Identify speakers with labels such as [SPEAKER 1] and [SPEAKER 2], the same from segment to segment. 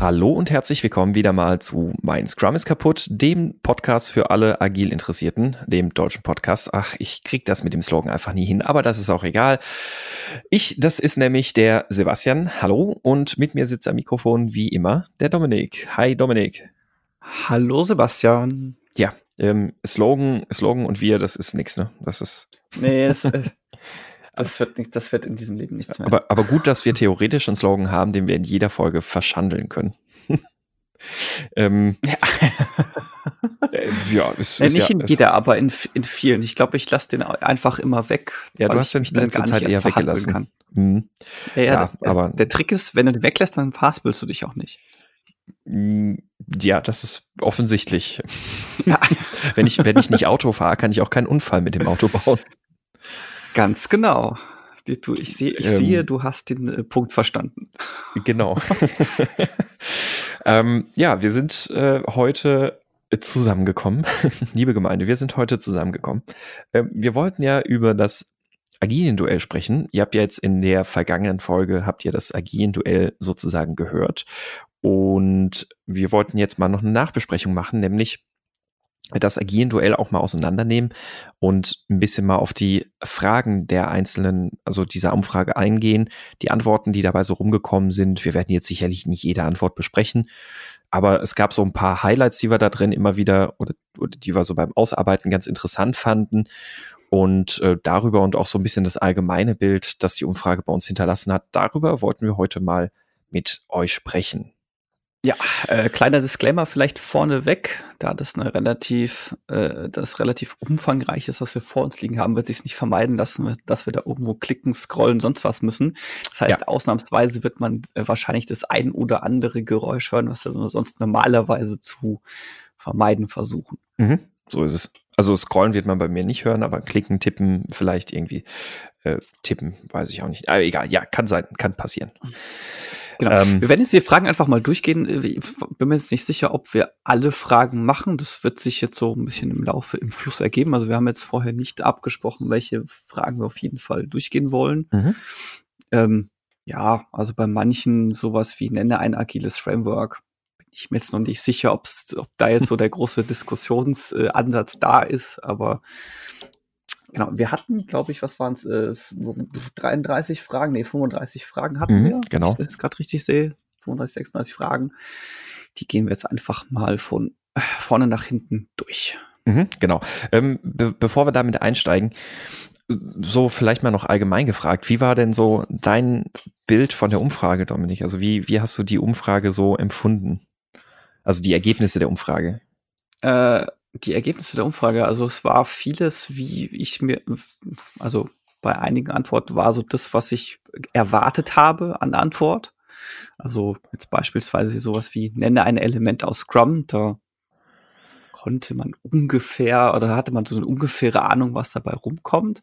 [SPEAKER 1] Hallo und herzlich willkommen wieder mal zu Mein Scrum ist kaputt, dem Podcast für alle agil Interessierten, dem deutschen Podcast. Ach, ich krieg das mit dem Slogan einfach nie hin, aber das ist auch egal. Ich, das ist nämlich der Sebastian. Hallo und mit mir sitzt am Mikrofon wie immer der Dominik. Hi Dominik.
[SPEAKER 2] Hallo Sebastian.
[SPEAKER 1] Ja, ähm, Slogan, Slogan und wir, das ist nix, ne? Das ist.
[SPEAKER 2] Nee, es, äh, das wird nicht, das wird in diesem Leben nichts mehr.
[SPEAKER 1] Aber, aber gut, dass wir theoretisch einen Slogan haben, den wir in jeder Folge verschandeln können.
[SPEAKER 2] ähm, ja. äh, ja, es, ist nicht ja, in jeder, aber in, in vielen. Ich glaube, ich lasse den einfach immer weg.
[SPEAKER 1] Ja, du hast den in letzter Zeit eher weggelassen. Kann.
[SPEAKER 2] Mhm. Ja, ja, ja aber der Trick ist, wenn du den weglässt, dann verhaspelst du dich auch nicht.
[SPEAKER 1] Mm, ja, das ist offensichtlich. Ja. wenn, ich, wenn ich nicht Auto fahre, kann ich auch keinen Unfall mit dem Auto bauen.
[SPEAKER 2] Ganz genau. Du, ich sehe, ich ähm, sehe, du hast den äh, Punkt verstanden.
[SPEAKER 1] Genau. ähm, ja, wir sind äh, heute zusammengekommen. Liebe Gemeinde, wir sind heute zusammengekommen. Ähm, wir wollten ja über das Agilen-Duell sprechen. Ihr habt ja jetzt in der vergangenen Folge, habt ihr das Agilen-Duell sozusagen gehört. Und wir wollten jetzt mal noch eine Nachbesprechung machen, nämlich das Agilen-Duell auch mal auseinandernehmen und ein bisschen mal auf die Fragen der einzelnen, also dieser Umfrage eingehen, die Antworten, die dabei so rumgekommen sind. Wir werden jetzt sicherlich nicht jede Antwort besprechen, aber es gab so ein paar Highlights, die wir da drin immer wieder oder, oder die wir so beim Ausarbeiten ganz interessant fanden. Und äh, darüber und auch so ein bisschen das allgemeine Bild, das die Umfrage bei uns hinterlassen hat, darüber wollten wir heute mal mit euch sprechen.
[SPEAKER 2] Ja, äh, kleiner Disclaimer vielleicht vorneweg, da das eine relativ, äh, das relativ umfangreich ist, was wir vor uns liegen haben, wird sich nicht vermeiden lassen, dass wir da irgendwo klicken, scrollen, sonst was müssen. Das heißt, ja. ausnahmsweise wird man äh, wahrscheinlich das ein oder andere Geräusch hören, was wir sonst normalerweise zu vermeiden versuchen.
[SPEAKER 1] Mhm, so ist es. Also scrollen wird man bei mir nicht hören, aber klicken, tippen, vielleicht irgendwie äh, tippen, weiß ich auch nicht. Aber egal, ja, kann sein, kann passieren. Mhm.
[SPEAKER 2] Genau. Ähm, wir werden jetzt die Fragen einfach mal durchgehen. Ich bin mir jetzt nicht sicher, ob wir alle Fragen machen. Das wird sich jetzt so ein bisschen im Laufe, im Fluss ergeben. Also wir haben jetzt vorher nicht abgesprochen, welche Fragen wir auf jeden Fall durchgehen wollen. Mhm. Ähm, ja, also bei manchen sowas wie nenne ein agiles Framework. Bin ich mir jetzt noch nicht sicher, ob da jetzt so der große Diskussionsansatz da ist, aber Genau, wir hatten, glaube ich, was waren es, äh, 33 Fragen, nee, 35 Fragen hatten mhm, wir.
[SPEAKER 1] Genau.
[SPEAKER 2] Wenn ich das gerade richtig sehe, 35, 36 Fragen. Die gehen wir jetzt einfach mal von vorne nach hinten durch.
[SPEAKER 1] Mhm, genau. Ähm, be bevor wir damit einsteigen, so vielleicht mal noch allgemein gefragt, wie war denn so dein Bild von der Umfrage, Dominik? Also wie, wie hast du die Umfrage so empfunden? Also die Ergebnisse der Umfrage?
[SPEAKER 2] Äh, die Ergebnisse der Umfrage, also es war vieles, wie ich mir, also bei einigen Antworten war so das, was ich erwartet habe an Antwort. Also jetzt beispielsweise sowas wie nenne ein Element aus Scrum, da konnte man ungefähr oder hatte man so eine ungefähre Ahnung, was dabei rumkommt.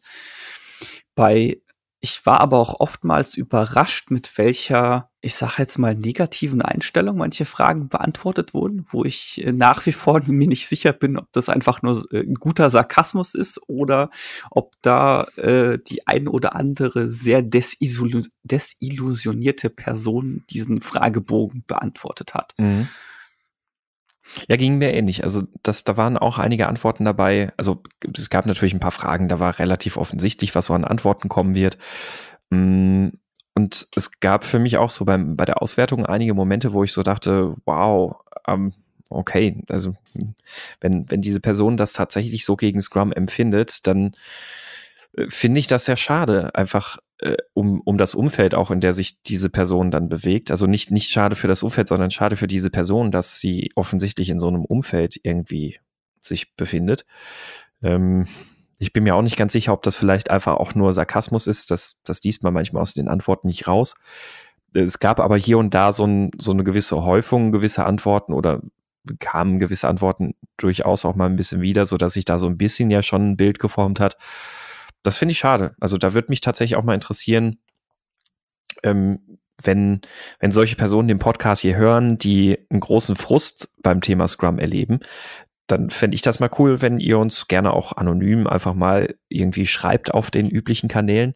[SPEAKER 2] Bei ich war aber auch oftmals überrascht, mit welcher, ich sage jetzt mal, negativen Einstellung manche Fragen beantwortet wurden, wo ich äh, nach wie vor mir nicht sicher bin, ob das einfach nur äh, ein guter Sarkasmus ist oder ob da äh, die ein oder andere sehr desillusionierte Person diesen Fragebogen beantwortet hat. Mhm.
[SPEAKER 1] Ja, ging mir ähnlich. Also das, da waren auch einige Antworten dabei. Also es gab natürlich ein paar Fragen, da war relativ offensichtlich, was so an Antworten kommen wird. Mm, und es gab für mich auch so beim, bei der Auswertung einige Momente, wo ich so dachte, wow, ähm, okay, also wenn, wenn diese Person das tatsächlich so gegen Scrum empfindet, dann äh, finde ich das sehr schade, einfach äh, um, um das Umfeld auch, in der sich diese Person dann bewegt. Also nicht, nicht schade für das Umfeld, sondern schade für diese Person, dass sie offensichtlich in so einem Umfeld irgendwie sich befindet. Ähm, ich bin mir auch nicht ganz sicher, ob das vielleicht einfach auch nur Sarkasmus ist. Das, das liest man manchmal aus den Antworten nicht raus. Es gab aber hier und da so, ein, so eine gewisse Häufung, gewisse Antworten oder kamen gewisse Antworten durchaus auch mal ein bisschen wieder, so dass sich da so ein bisschen ja schon ein Bild geformt hat das finde ich schade. Also da würde mich tatsächlich auch mal interessieren, ähm, wenn, wenn solche Personen den Podcast hier hören, die einen großen Frust beim Thema Scrum erleben, dann fände ich das mal cool, wenn ihr uns gerne auch anonym einfach mal irgendwie schreibt auf den üblichen Kanälen.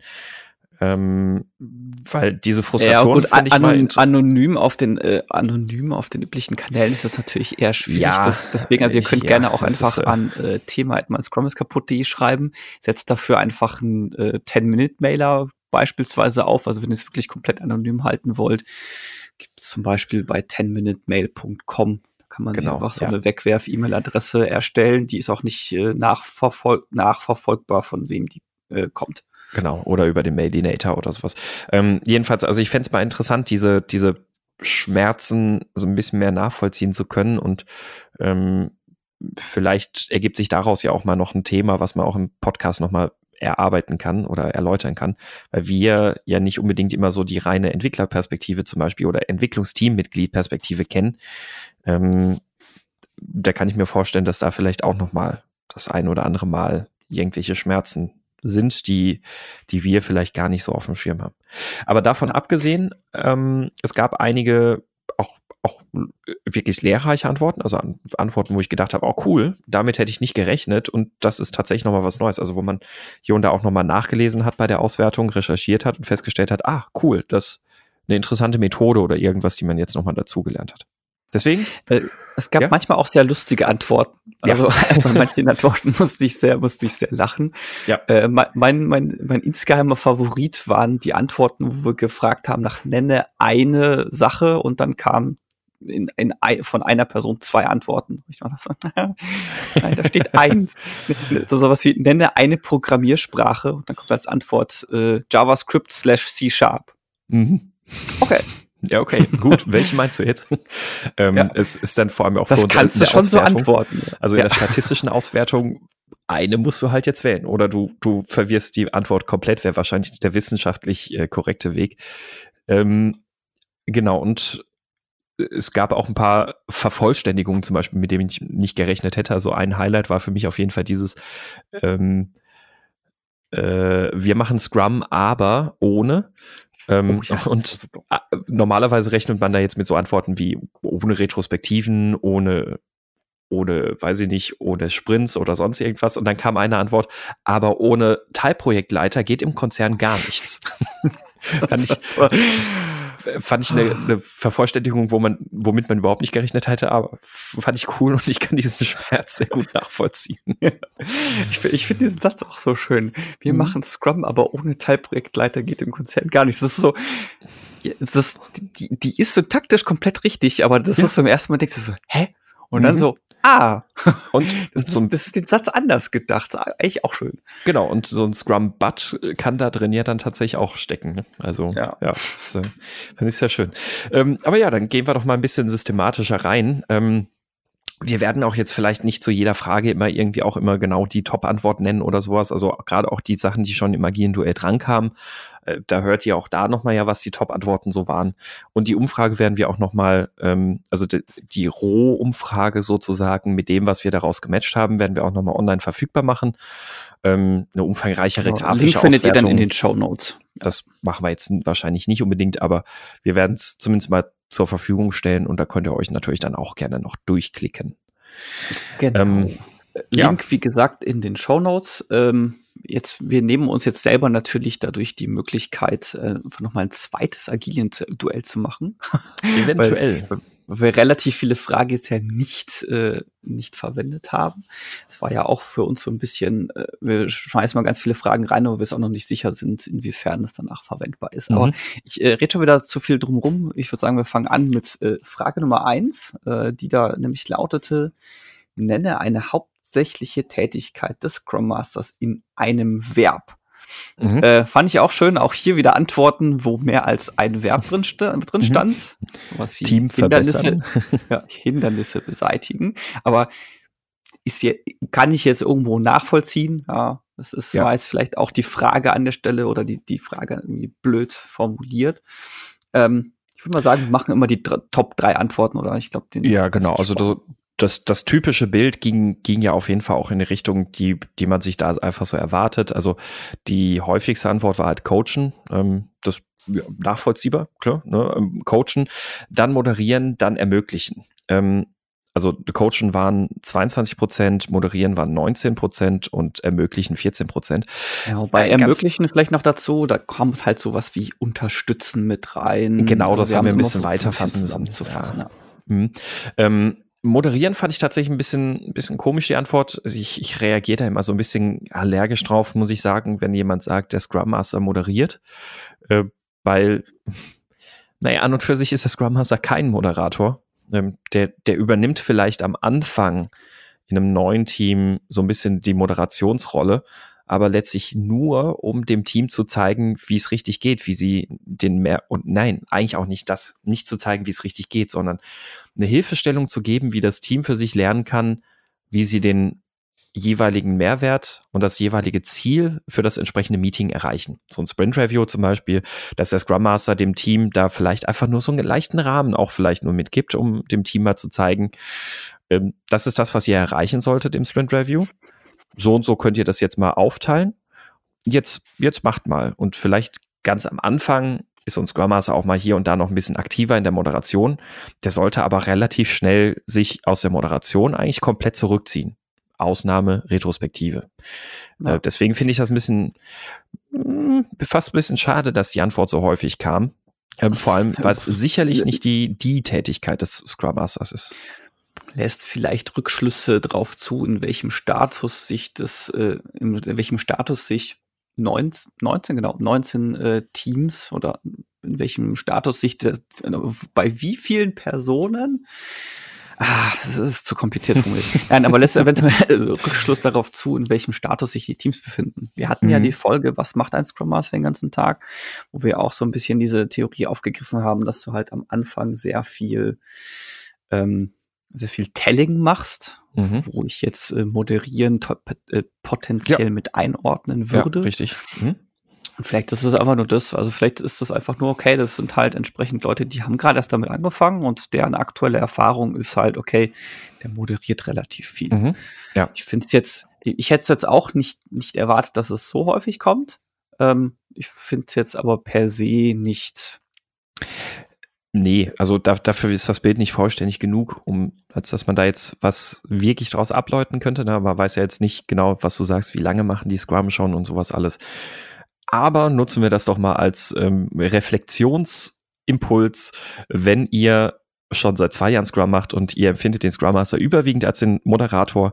[SPEAKER 1] Ähm, weil diese Frustration
[SPEAKER 2] ja, gut, ich anon anonym auf den äh, anonym auf den üblichen Kanälen ist das natürlich eher schwierig. Ja, das, deswegen, also ihr könnt ja, gerne auch einfach ist, äh, an äh, Thema Scrum ist kaputt.de schreiben. Setzt dafür einfach einen äh, 10-Minute-Mailer beispielsweise auf. Also wenn ihr es wirklich komplett anonym halten wollt, gibt es zum Beispiel bei 10minutemail.com kann man genau, sich einfach so ja. eine Wegwerf-E-Mail-Adresse erstellen. Die ist auch nicht äh, nachverfol nachverfolgbar, von wem die äh, kommt.
[SPEAKER 1] Genau, oder über den Mailinator oder sowas. Ähm, jedenfalls, also ich fände es mal interessant, diese, diese Schmerzen so ein bisschen mehr nachvollziehen zu können und ähm, vielleicht ergibt sich daraus ja auch mal noch ein Thema, was man auch im Podcast nochmal erarbeiten kann oder erläutern kann, weil wir ja nicht unbedingt immer so die reine Entwicklerperspektive zum Beispiel oder Entwicklungsteammitgliedperspektive kennen. Ähm, da kann ich mir vorstellen, dass da vielleicht auch nochmal das ein oder andere Mal irgendwelche Schmerzen sind, die, die wir vielleicht gar nicht so auf dem Schirm haben. Aber davon abgesehen, ähm, es gab einige auch, auch wirklich lehrreiche Antworten, also Antworten, wo ich gedacht habe, oh cool, damit hätte ich nicht gerechnet und das ist tatsächlich nochmal was Neues, also wo man hier und da auch nochmal nachgelesen hat bei der Auswertung, recherchiert hat und festgestellt hat, ah cool, das ist eine interessante Methode oder irgendwas, die man jetzt nochmal dazugelernt hat. Deswegen?
[SPEAKER 2] Äh, es gab ja? manchmal auch sehr lustige Antworten. Also ja. bei manchen Antworten musste ich sehr, musste ich sehr lachen. Ja. Äh, mein, mein, mein, insgeheimer Favorit waren die Antworten, wo wir gefragt haben nach nenne eine Sache und dann kam in, in, von einer Person zwei Antworten. Ich dachte nein, da steht eins. so sowas wie nenne eine Programmiersprache und dann kommt als Antwort äh, JavaScript slash C Sharp.
[SPEAKER 1] Mhm. Okay. Ja, okay, gut. Welche meinst du jetzt? ähm, ja. Es ist dann vor allem auch
[SPEAKER 2] das kannst du schon Auswertung. so antworten.
[SPEAKER 1] Also in der statistischen Auswertung eine musst du halt jetzt wählen oder du du verwirrst die Antwort komplett. Wäre wahrscheinlich der wissenschaftlich äh, korrekte Weg. Ähm, genau und es gab auch ein paar Vervollständigungen zum Beispiel, mit denen ich nicht gerechnet hätte. Also ein Highlight war für mich auf jeden Fall dieses ähm, äh, wir machen Scrum, aber ohne. Ähm, oh, ja, und normalerweise rechnet man da jetzt mit so Antworten wie ohne Retrospektiven, ohne, ohne, weiß ich nicht, ohne Sprints oder sonst irgendwas. Und dann kam eine Antwort, aber ohne Teilprojektleiter geht im Konzern gar nichts. fand, ich, fand ich eine, eine Vervollständigung, wo man, womit man überhaupt nicht gerechnet hätte, aber fand ich cool und ich kann diesen Schmerz sehr gut nachvollziehen.
[SPEAKER 2] ich, ich finde diesen Satz auch so schön. Wir mhm. machen Scrum, aber ohne Teilprojektleiter geht im Konzern gar nichts. Das ist so, das, die, die ist so taktisch komplett richtig, aber das ja. ist so im ersten Mal denkst du so, hä? Und mhm. dann so, ah, und das, so ist, das ist den Satz anders gedacht. Eigentlich auch schön.
[SPEAKER 1] Genau, und so ein Scrum Butt kann da drin ja dann tatsächlich auch stecken. Ne? Also, ja, ja das äh, finde ich sehr schön. Ähm, aber ja, dann gehen wir doch mal ein bisschen systematischer rein. Ähm, wir werden auch jetzt vielleicht nicht zu jeder Frage immer irgendwie auch immer genau die Top-Antwort nennen oder sowas. Also gerade auch die Sachen, die schon im agilen Duell drankamen. Äh, da hört ihr auch da nochmal ja, was die Top-Antworten so waren. Und die Umfrage werden wir auch nochmal, ähm, also die, die Roh-Umfrage sozusagen mit dem, was wir daraus gematcht haben, werden wir auch nochmal online verfügbar machen. Ähm, eine umfangreichere
[SPEAKER 2] genau. grafische Link findet Auswertung. ihr dann in den Show Notes.
[SPEAKER 1] Das machen wir jetzt wahrscheinlich nicht unbedingt, aber wir werden es zumindest mal zur Verfügung stellen und da könnt ihr euch natürlich dann auch gerne noch durchklicken.
[SPEAKER 2] Genau. Ähm, Link, ja. wie gesagt, in den Show Notes. Ähm, jetzt, wir nehmen uns jetzt selber natürlich dadurch die Möglichkeit, äh, nochmal ein zweites Agilien-Duell zu machen.
[SPEAKER 1] Eventuell.
[SPEAKER 2] weil, wir relativ viele Fragen jetzt ja nicht, äh, nicht verwendet haben. Es war ja auch für uns so ein bisschen, äh, wir schmeißen mal ganz viele Fragen rein, aber wir es auch noch nicht sicher sind, inwiefern es danach verwendbar ist. Mhm. Aber ich äh, rede schon wieder zu viel drum rum. Ich würde sagen, wir fangen an mit äh, Frage Nummer eins, äh, die da nämlich lautete, nenne eine hauptsächliche Tätigkeit des Scrum Masters in einem Verb. Mhm. Äh, fand ich auch schön. Auch hier wieder Antworten, wo mehr als ein Verb drin, sta drin mhm. stand.
[SPEAKER 1] Was Team Hindernisse,
[SPEAKER 2] ja, Hindernisse beseitigen. Aber ist hier, kann ich jetzt irgendwo nachvollziehen? Ja, das ist ja. jetzt vielleicht auch die Frage an der Stelle oder die, die Frage irgendwie blöd formuliert. Ähm, ich würde mal sagen, wir machen immer die Top drei Antworten, oder? Ich glaube,
[SPEAKER 1] Ja, genau. Also das, das typische Bild ging, ging ja auf jeden Fall auch in die Richtung, die, die man sich da einfach so erwartet. Also die häufigste Antwort war halt Coachen. Ähm, das ja, nachvollziehbar, klar. Ne? Ähm, coachen, dann moderieren, dann ermöglichen. Ähm, also Coachen waren 22 Prozent, moderieren waren 19 Prozent und ermöglichen 14 Prozent.
[SPEAKER 2] Ja, wobei äh, ermöglichen vielleicht noch dazu, da kommt halt sowas wie unterstützen mit rein.
[SPEAKER 1] Genau, also das haben wir ein bisschen weiter fassen müssen. Ja. Ja. Mhm. Ähm, Moderieren fand ich tatsächlich ein bisschen, ein bisschen komisch, die Antwort. Also ich, ich reagiere da immer so ein bisschen allergisch drauf, muss ich sagen, wenn jemand sagt, der Scrum Master moderiert. Äh, weil, naja, an und für sich ist der Scrum Master kein Moderator. Ähm, der, der übernimmt vielleicht am Anfang in einem neuen Team so ein bisschen die Moderationsrolle, aber letztlich nur, um dem Team zu zeigen, wie es richtig geht, wie sie den mehr und nein, eigentlich auch nicht das, nicht zu zeigen, wie es richtig geht, sondern eine Hilfestellung zu geben, wie das Team für sich lernen kann, wie sie den jeweiligen Mehrwert und das jeweilige Ziel für das entsprechende Meeting erreichen. So ein Sprint Review zum Beispiel, dass der Scrum Master dem Team da vielleicht einfach nur so einen leichten Rahmen auch vielleicht nur mitgibt, um dem Team mal zu zeigen, ähm, das ist das, was ihr erreichen solltet im Sprint Review so und so könnt ihr das jetzt mal aufteilen. Jetzt, jetzt macht mal. Und vielleicht ganz am Anfang ist uns Scrum Master auch mal hier und da noch ein bisschen aktiver in der Moderation. Der sollte aber relativ schnell sich aus der Moderation eigentlich komplett zurückziehen. Ausnahme, Retrospektive. Ja. Äh, deswegen finde ich das ein bisschen, mh, hm, fast ein bisschen schade, dass die Antwort so häufig kam. Ähm, vor allem, weil es sicherlich nicht die, die Tätigkeit des Scrum Masters ist
[SPEAKER 2] lässt vielleicht Rückschlüsse drauf zu, in welchem Status sich das, äh, in welchem Status sich 19, 19 genau, 19 äh, Teams oder in welchem Status sich das, bei wie vielen Personen Ah, das ist zu kompliziert formuliert. Nein, aber lässt eventuell Rückschluss darauf zu, in welchem Status sich die Teams befinden. Wir hatten mhm. ja die Folge, was macht ein Scrum Master den ganzen Tag, wo wir auch so ein bisschen diese Theorie aufgegriffen haben, dass du halt am Anfang sehr viel ähm, sehr viel Telling machst, mhm. wo ich jetzt äh, moderieren äh, potenziell ja. mit einordnen würde.
[SPEAKER 1] Ja, richtig. Mhm.
[SPEAKER 2] Und vielleicht ist es einfach nur das, also vielleicht ist das einfach nur okay, das sind halt entsprechend Leute, die haben gerade erst damit angefangen und deren aktuelle Erfahrung ist halt, okay, der moderiert relativ viel. Mhm. Ja. Ich finde es jetzt, ich hätte es jetzt auch nicht, nicht erwartet, dass es so häufig kommt. Ähm, ich finde es jetzt aber per se nicht
[SPEAKER 1] Nee, also da, dafür ist das Bild nicht vollständig genug, um als dass man da jetzt was wirklich draus ableuten könnte. Ne? Man weiß ja jetzt nicht genau, was du sagst, wie lange machen die Scrum schon und sowas alles. Aber nutzen wir das doch mal als ähm, Reflexionsimpuls, wenn ihr schon seit zwei Jahren Scrum macht und ihr empfindet den Scrum Master überwiegend als den Moderator,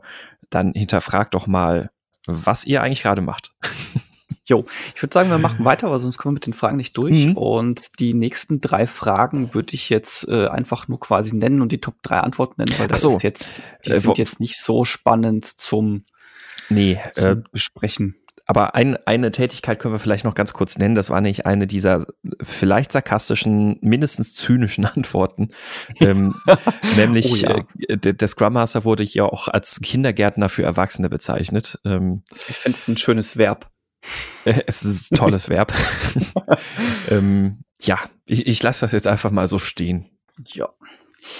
[SPEAKER 1] dann hinterfragt doch mal, was ihr eigentlich gerade macht.
[SPEAKER 2] Jo, ich würde sagen, wir machen weiter, weil sonst kommen wir mit den Fragen nicht durch. Mhm. Und die nächsten drei Fragen würde ich jetzt äh, einfach nur quasi nennen und die Top drei Antworten nennen, weil das so. ist jetzt, die äh, sind jetzt nicht so spannend zum,
[SPEAKER 1] nee,
[SPEAKER 2] zum äh, Besprechen.
[SPEAKER 1] Aber ein, eine Tätigkeit können wir vielleicht noch ganz kurz nennen. Das war nicht eine dieser vielleicht sarkastischen, mindestens zynischen Antworten. ähm, nämlich, oh ja. äh, der Scrum Master wurde hier auch als Kindergärtner für Erwachsene bezeichnet. Ähm,
[SPEAKER 2] ich finde es ein schönes Verb.
[SPEAKER 1] Es ist ein tolles Verb. ähm, ja, ich, ich lasse das jetzt einfach mal so stehen.
[SPEAKER 2] Ja.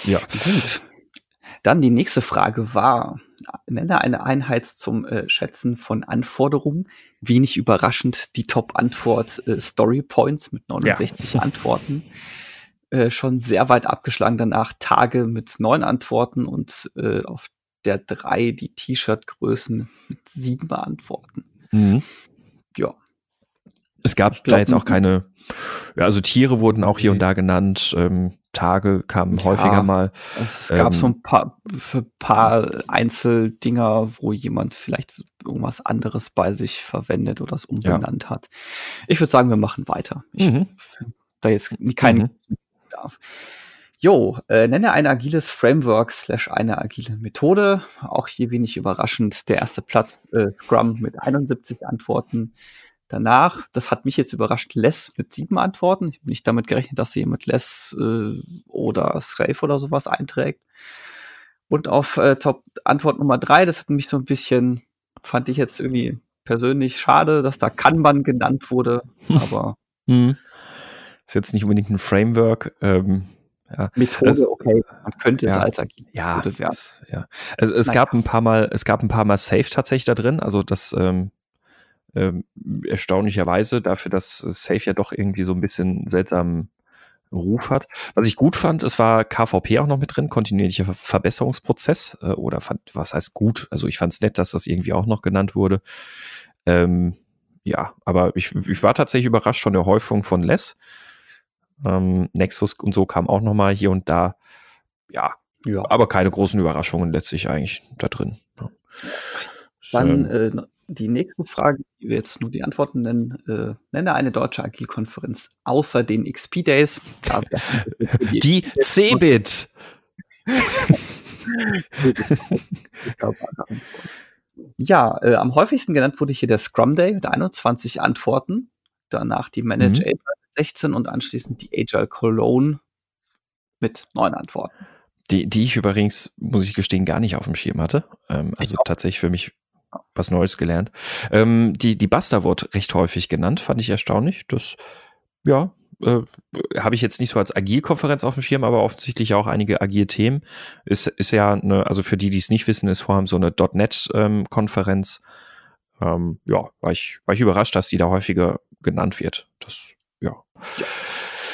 [SPEAKER 2] Ja. Gut. Dann die nächste Frage war, nenne eine Einheit zum äh, Schätzen von Anforderungen. Wenig überraschend die Top-Antwort äh, Story Points mit 69 ja. Antworten. Äh, schon sehr weit abgeschlagen danach Tage mit neun Antworten und äh, auf der drei die T-Shirt-Größen mit sieben Antworten. Mhm ja.
[SPEAKER 1] Es gab glaub, da jetzt auch keine, ja, also Tiere wurden auch hier und da genannt, ähm, Tage kamen ja, häufiger mal.
[SPEAKER 2] Es, es gab ähm, so ein paar, für paar Einzeldinger, wo jemand vielleicht irgendwas anderes bei sich verwendet oder es umbenannt ja. hat. Ich würde sagen, wir machen weiter. Ich mhm. da jetzt keinen mhm. darf. Jo, äh, nenne ein agiles Framework slash eine agile Methode. Auch hier wenig überraschend der erste Platz äh, Scrum mit 71 Antworten. Danach, das hat mich jetzt überrascht, Less mit sieben Antworten. Ich habe nicht damit gerechnet, dass jemand Less äh, oder Scrape oder sowas einträgt. Und auf äh, Top Antwort Nummer drei, das hat mich so ein bisschen, fand ich jetzt irgendwie persönlich schade, dass da Kanban genannt wurde. Aber
[SPEAKER 1] hm. ist jetzt nicht unbedingt ein Framework. Ähm
[SPEAKER 2] ja. Methode, also, okay, man könnte
[SPEAKER 1] ja,
[SPEAKER 2] es als agile
[SPEAKER 1] ja, Methode werden. Ja, also es gab ein paar Mal, es gab ein paar Mal Safe tatsächlich da drin, also das ähm, ähm, erstaunlicherweise dafür, dass Safe ja doch irgendwie so ein bisschen seltsam Ruf hat. Was ich gut fand, es war KVP auch noch mit drin, kontinuierlicher Verbesserungsprozess äh, oder fand, was heißt gut? Also ich fand es nett, dass das irgendwie auch noch genannt wurde. Ähm, ja, aber ich, ich war tatsächlich überrascht von der Häufung von Less. Ähm, Nexus und so kam auch noch mal hier und da. Ja, ja, aber keine großen Überraschungen letztlich eigentlich da drin. Ja.
[SPEAKER 2] Dann äh, die nächste Frage, die wir jetzt nur die Antworten nennen, äh, nenne eine deutsche Agilkonferenz außer den XP Days.
[SPEAKER 1] Ja, die Cebit.
[SPEAKER 2] ja, äh, am häufigsten genannt wurde hier der Scrum Day mit 21 Antworten. Danach die Manage mhm. Agile 16 und anschließend die Agile Cologne mit 9 Antworten.
[SPEAKER 1] Die, die ich übrigens, muss ich gestehen, gar nicht auf dem Schirm hatte. Ähm, also tatsächlich für mich was Neues gelernt. Ähm, die, die Buster wurde recht häufig genannt, fand ich erstaunlich. Das, ja, äh, habe ich jetzt nicht so als Agil-Konferenz auf dem Schirm, aber offensichtlich auch einige Agil-Themen. Ist, ist ja eine, also für die, die es nicht wissen, ist vor allem so eine .NET-Konferenz. Ähm, ähm, ja, war ich, war ich überrascht, dass die da häufiger genannt wird. Das, ja. Ja,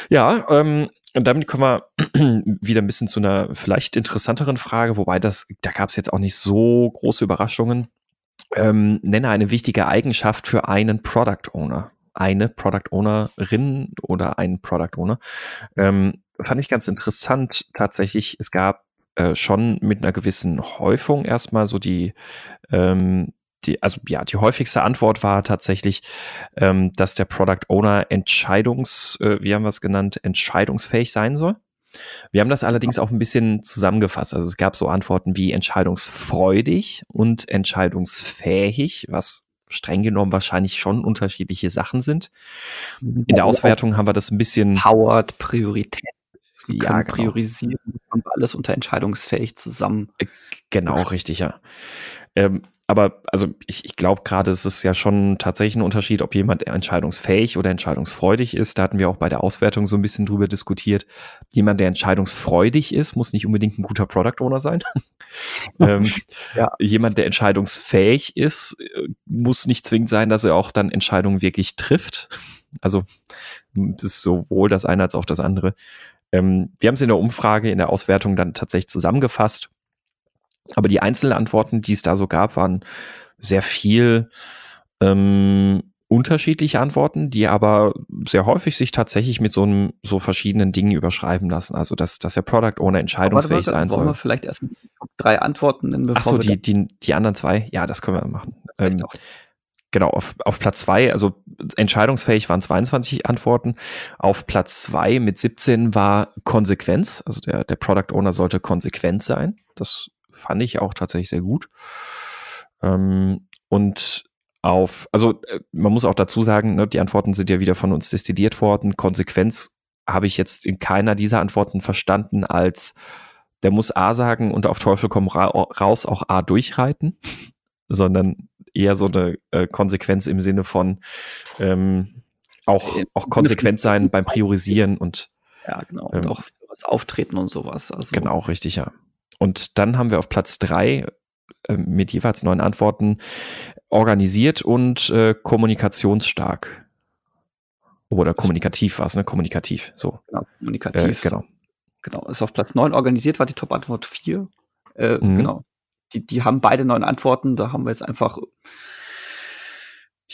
[SPEAKER 1] ja ähm, und damit kommen wir wieder ein bisschen zu einer vielleicht interessanteren Frage, wobei das, da gab es jetzt auch nicht so große Überraschungen ähm, nenne eine wichtige Eigenschaft für einen Product Owner. Eine Product Ownerin oder einen Product Owner. Ähm, fand ich ganz interessant tatsächlich. Es gab äh, schon mit einer gewissen Häufung erstmal so die, ähm, die, also ja, die häufigste Antwort war tatsächlich, ähm, dass der Product Owner entscheidungs, äh, wie haben wir es genannt, entscheidungsfähig sein soll. Wir haben das allerdings auch ein bisschen zusammengefasst. Also es gab so Antworten wie entscheidungsfreudig und entscheidungsfähig, was streng genommen wahrscheinlich schon unterschiedliche Sachen sind. In der Auswertung haben wir das ein bisschen.
[SPEAKER 2] Powered Priorität. Ja, genau. priorisieren, haben wir alles unter entscheidungsfähig zusammen. Äh,
[SPEAKER 1] genau, richtig, ja. Ähm, aber also ich, ich glaube gerade, es ist ja schon tatsächlich ein Unterschied, ob jemand entscheidungsfähig oder entscheidungsfreudig ist. Da hatten wir auch bei der Auswertung so ein bisschen drüber diskutiert. Jemand, der entscheidungsfreudig ist, muss nicht unbedingt ein guter Product Owner sein. ähm, ja. Jemand, der entscheidungsfähig ist, äh, muss nicht zwingend sein, dass er auch dann Entscheidungen wirklich trifft. Also das ist sowohl das eine als auch das andere. Ähm, wir haben es in der Umfrage, in der Auswertung dann tatsächlich zusammengefasst aber die einzelnen Antworten, die es da so gab, waren sehr viel ähm, unterschiedliche Antworten, die aber sehr häufig sich tatsächlich mit so einem, so verschiedenen Dingen überschreiben lassen. Also, dass, dass der Product Owner entscheidungsfähig sein soll. Wollen wir
[SPEAKER 2] vielleicht erst drei Antworten nennen,
[SPEAKER 1] bevor Ach so, die, die, die anderen zwei? Ja, das können wir machen. Ähm, genau, auf, auf Platz zwei, also entscheidungsfähig waren 22 Antworten. Auf Platz zwei mit 17 war Konsequenz. Also der, der Product Owner sollte konsequent sein. Das fand ich auch tatsächlich sehr gut. Ähm, und auf, also äh, man muss auch dazu sagen, ne, die Antworten sind ja wieder von uns destilliert worden. Konsequenz habe ich jetzt in keiner dieser Antworten verstanden als der muss A sagen und auf Teufel komm ra raus auch A durchreiten, sondern eher so eine äh, Konsequenz im Sinne von ähm, auch, auch konsequent sein beim Priorisieren und
[SPEAKER 2] ja, genau. Und ähm, auch was auftreten und sowas.
[SPEAKER 1] Also. Genau, richtig, ja. Und dann haben wir auf Platz drei äh, mit jeweils neun Antworten organisiert und äh, kommunikationsstark. Oder kommunikativ war es, ne? Kommunikativ, so.
[SPEAKER 2] Genau, kommunikativ. Äh, genau. Genau, ist auf Platz neun organisiert, war die Top-Antwort vier. Äh, mhm. Genau. Die, die haben beide neun Antworten, da haben wir jetzt einfach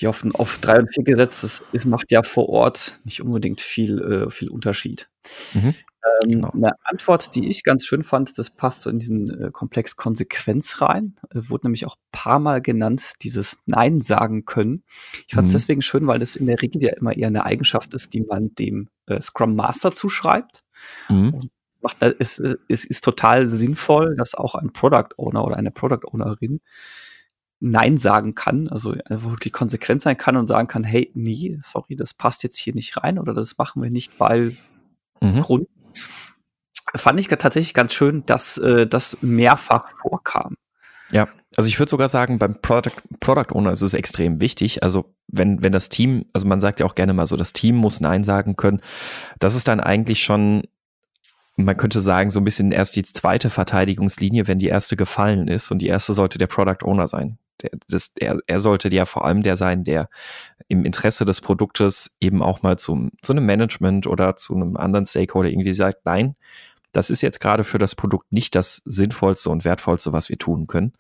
[SPEAKER 2] die auf, auf drei und vier gesetzt. Das, das macht ja vor Ort nicht unbedingt viel, äh, viel Unterschied. Mhm. Ähm, genau. Eine Antwort, die ich ganz schön fand, das passt so in diesen äh, Komplex Konsequenz rein, äh, wurde nämlich auch paar Mal genannt, dieses Nein sagen können. Ich fand es mhm. deswegen schön, weil das in der Regel ja immer eher eine Eigenschaft ist, die man dem äh, Scrum Master zuschreibt. Mhm. Es, macht, es, es ist total sinnvoll, dass auch ein Product Owner oder eine Product Ownerin Nein sagen kann, also wirklich konsequent sein kann und sagen kann, hey, nee, sorry, das passt jetzt hier nicht rein oder das machen wir nicht, weil mhm. Grund fand ich tatsächlich ganz schön, dass äh, das mehrfach vorkam.
[SPEAKER 1] Ja, also ich würde sogar sagen, beim Product, Product Owner ist es extrem wichtig. Also wenn, wenn das Team, also man sagt ja auch gerne mal so, das Team muss Nein sagen können. Das ist dann eigentlich schon, man könnte sagen, so ein bisschen erst die zweite Verteidigungslinie, wenn die erste gefallen ist. Und die erste sollte der Product Owner sein. Der, das, er, er sollte ja vor allem der sein, der im Interesse des Produktes eben auch mal zum, zu einem Management oder zu einem anderen Stakeholder irgendwie sagt, nein, das ist jetzt gerade für das Produkt nicht das Sinnvollste und Wertvollste, was wir tun können.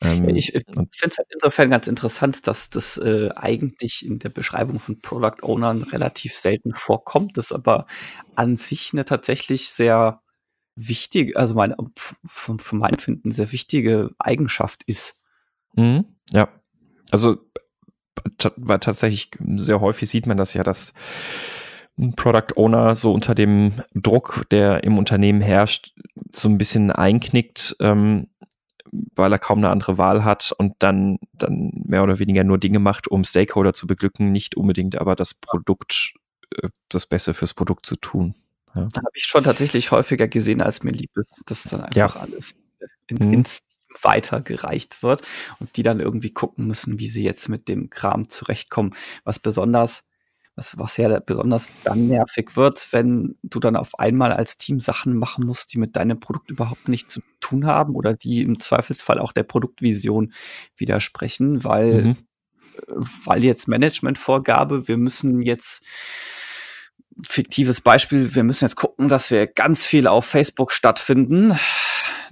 [SPEAKER 2] Ähm, ich, ich finde es halt insofern ganz interessant, dass das äh, eigentlich in der Beschreibung von Product Ownern relativ selten vorkommt, das aber an sich eine tatsächlich sehr wichtige, also meine, für, für mein Finden sehr wichtige Eigenschaft ist.
[SPEAKER 1] Mhm, ja, also weil tatsächlich sehr häufig sieht man das ja, dass ein Product Owner so unter dem Druck, der im Unternehmen herrscht, so ein bisschen einknickt, ähm, weil er kaum eine andere Wahl hat und dann, dann mehr oder weniger nur Dinge macht, um Stakeholder zu beglücken, nicht unbedingt aber das Produkt, äh, das Beste fürs Produkt zu tun.
[SPEAKER 2] Ja. Habe ich schon tatsächlich häufiger gesehen, als mir lieb ist, dass dann einfach ja. alles in, mhm. ins Team weitergereicht wird und die dann irgendwie gucken müssen, wie sie jetzt mit dem Kram zurechtkommen. Was besonders was, was ja besonders dann nervig wird, wenn du dann auf einmal als Team Sachen machen musst, die mit deinem Produkt überhaupt nichts zu tun haben oder die im Zweifelsfall auch der Produktvision widersprechen, weil, mhm. weil jetzt Managementvorgabe, wir müssen jetzt fiktives Beispiel, wir müssen jetzt gucken, dass wir ganz viel auf Facebook stattfinden,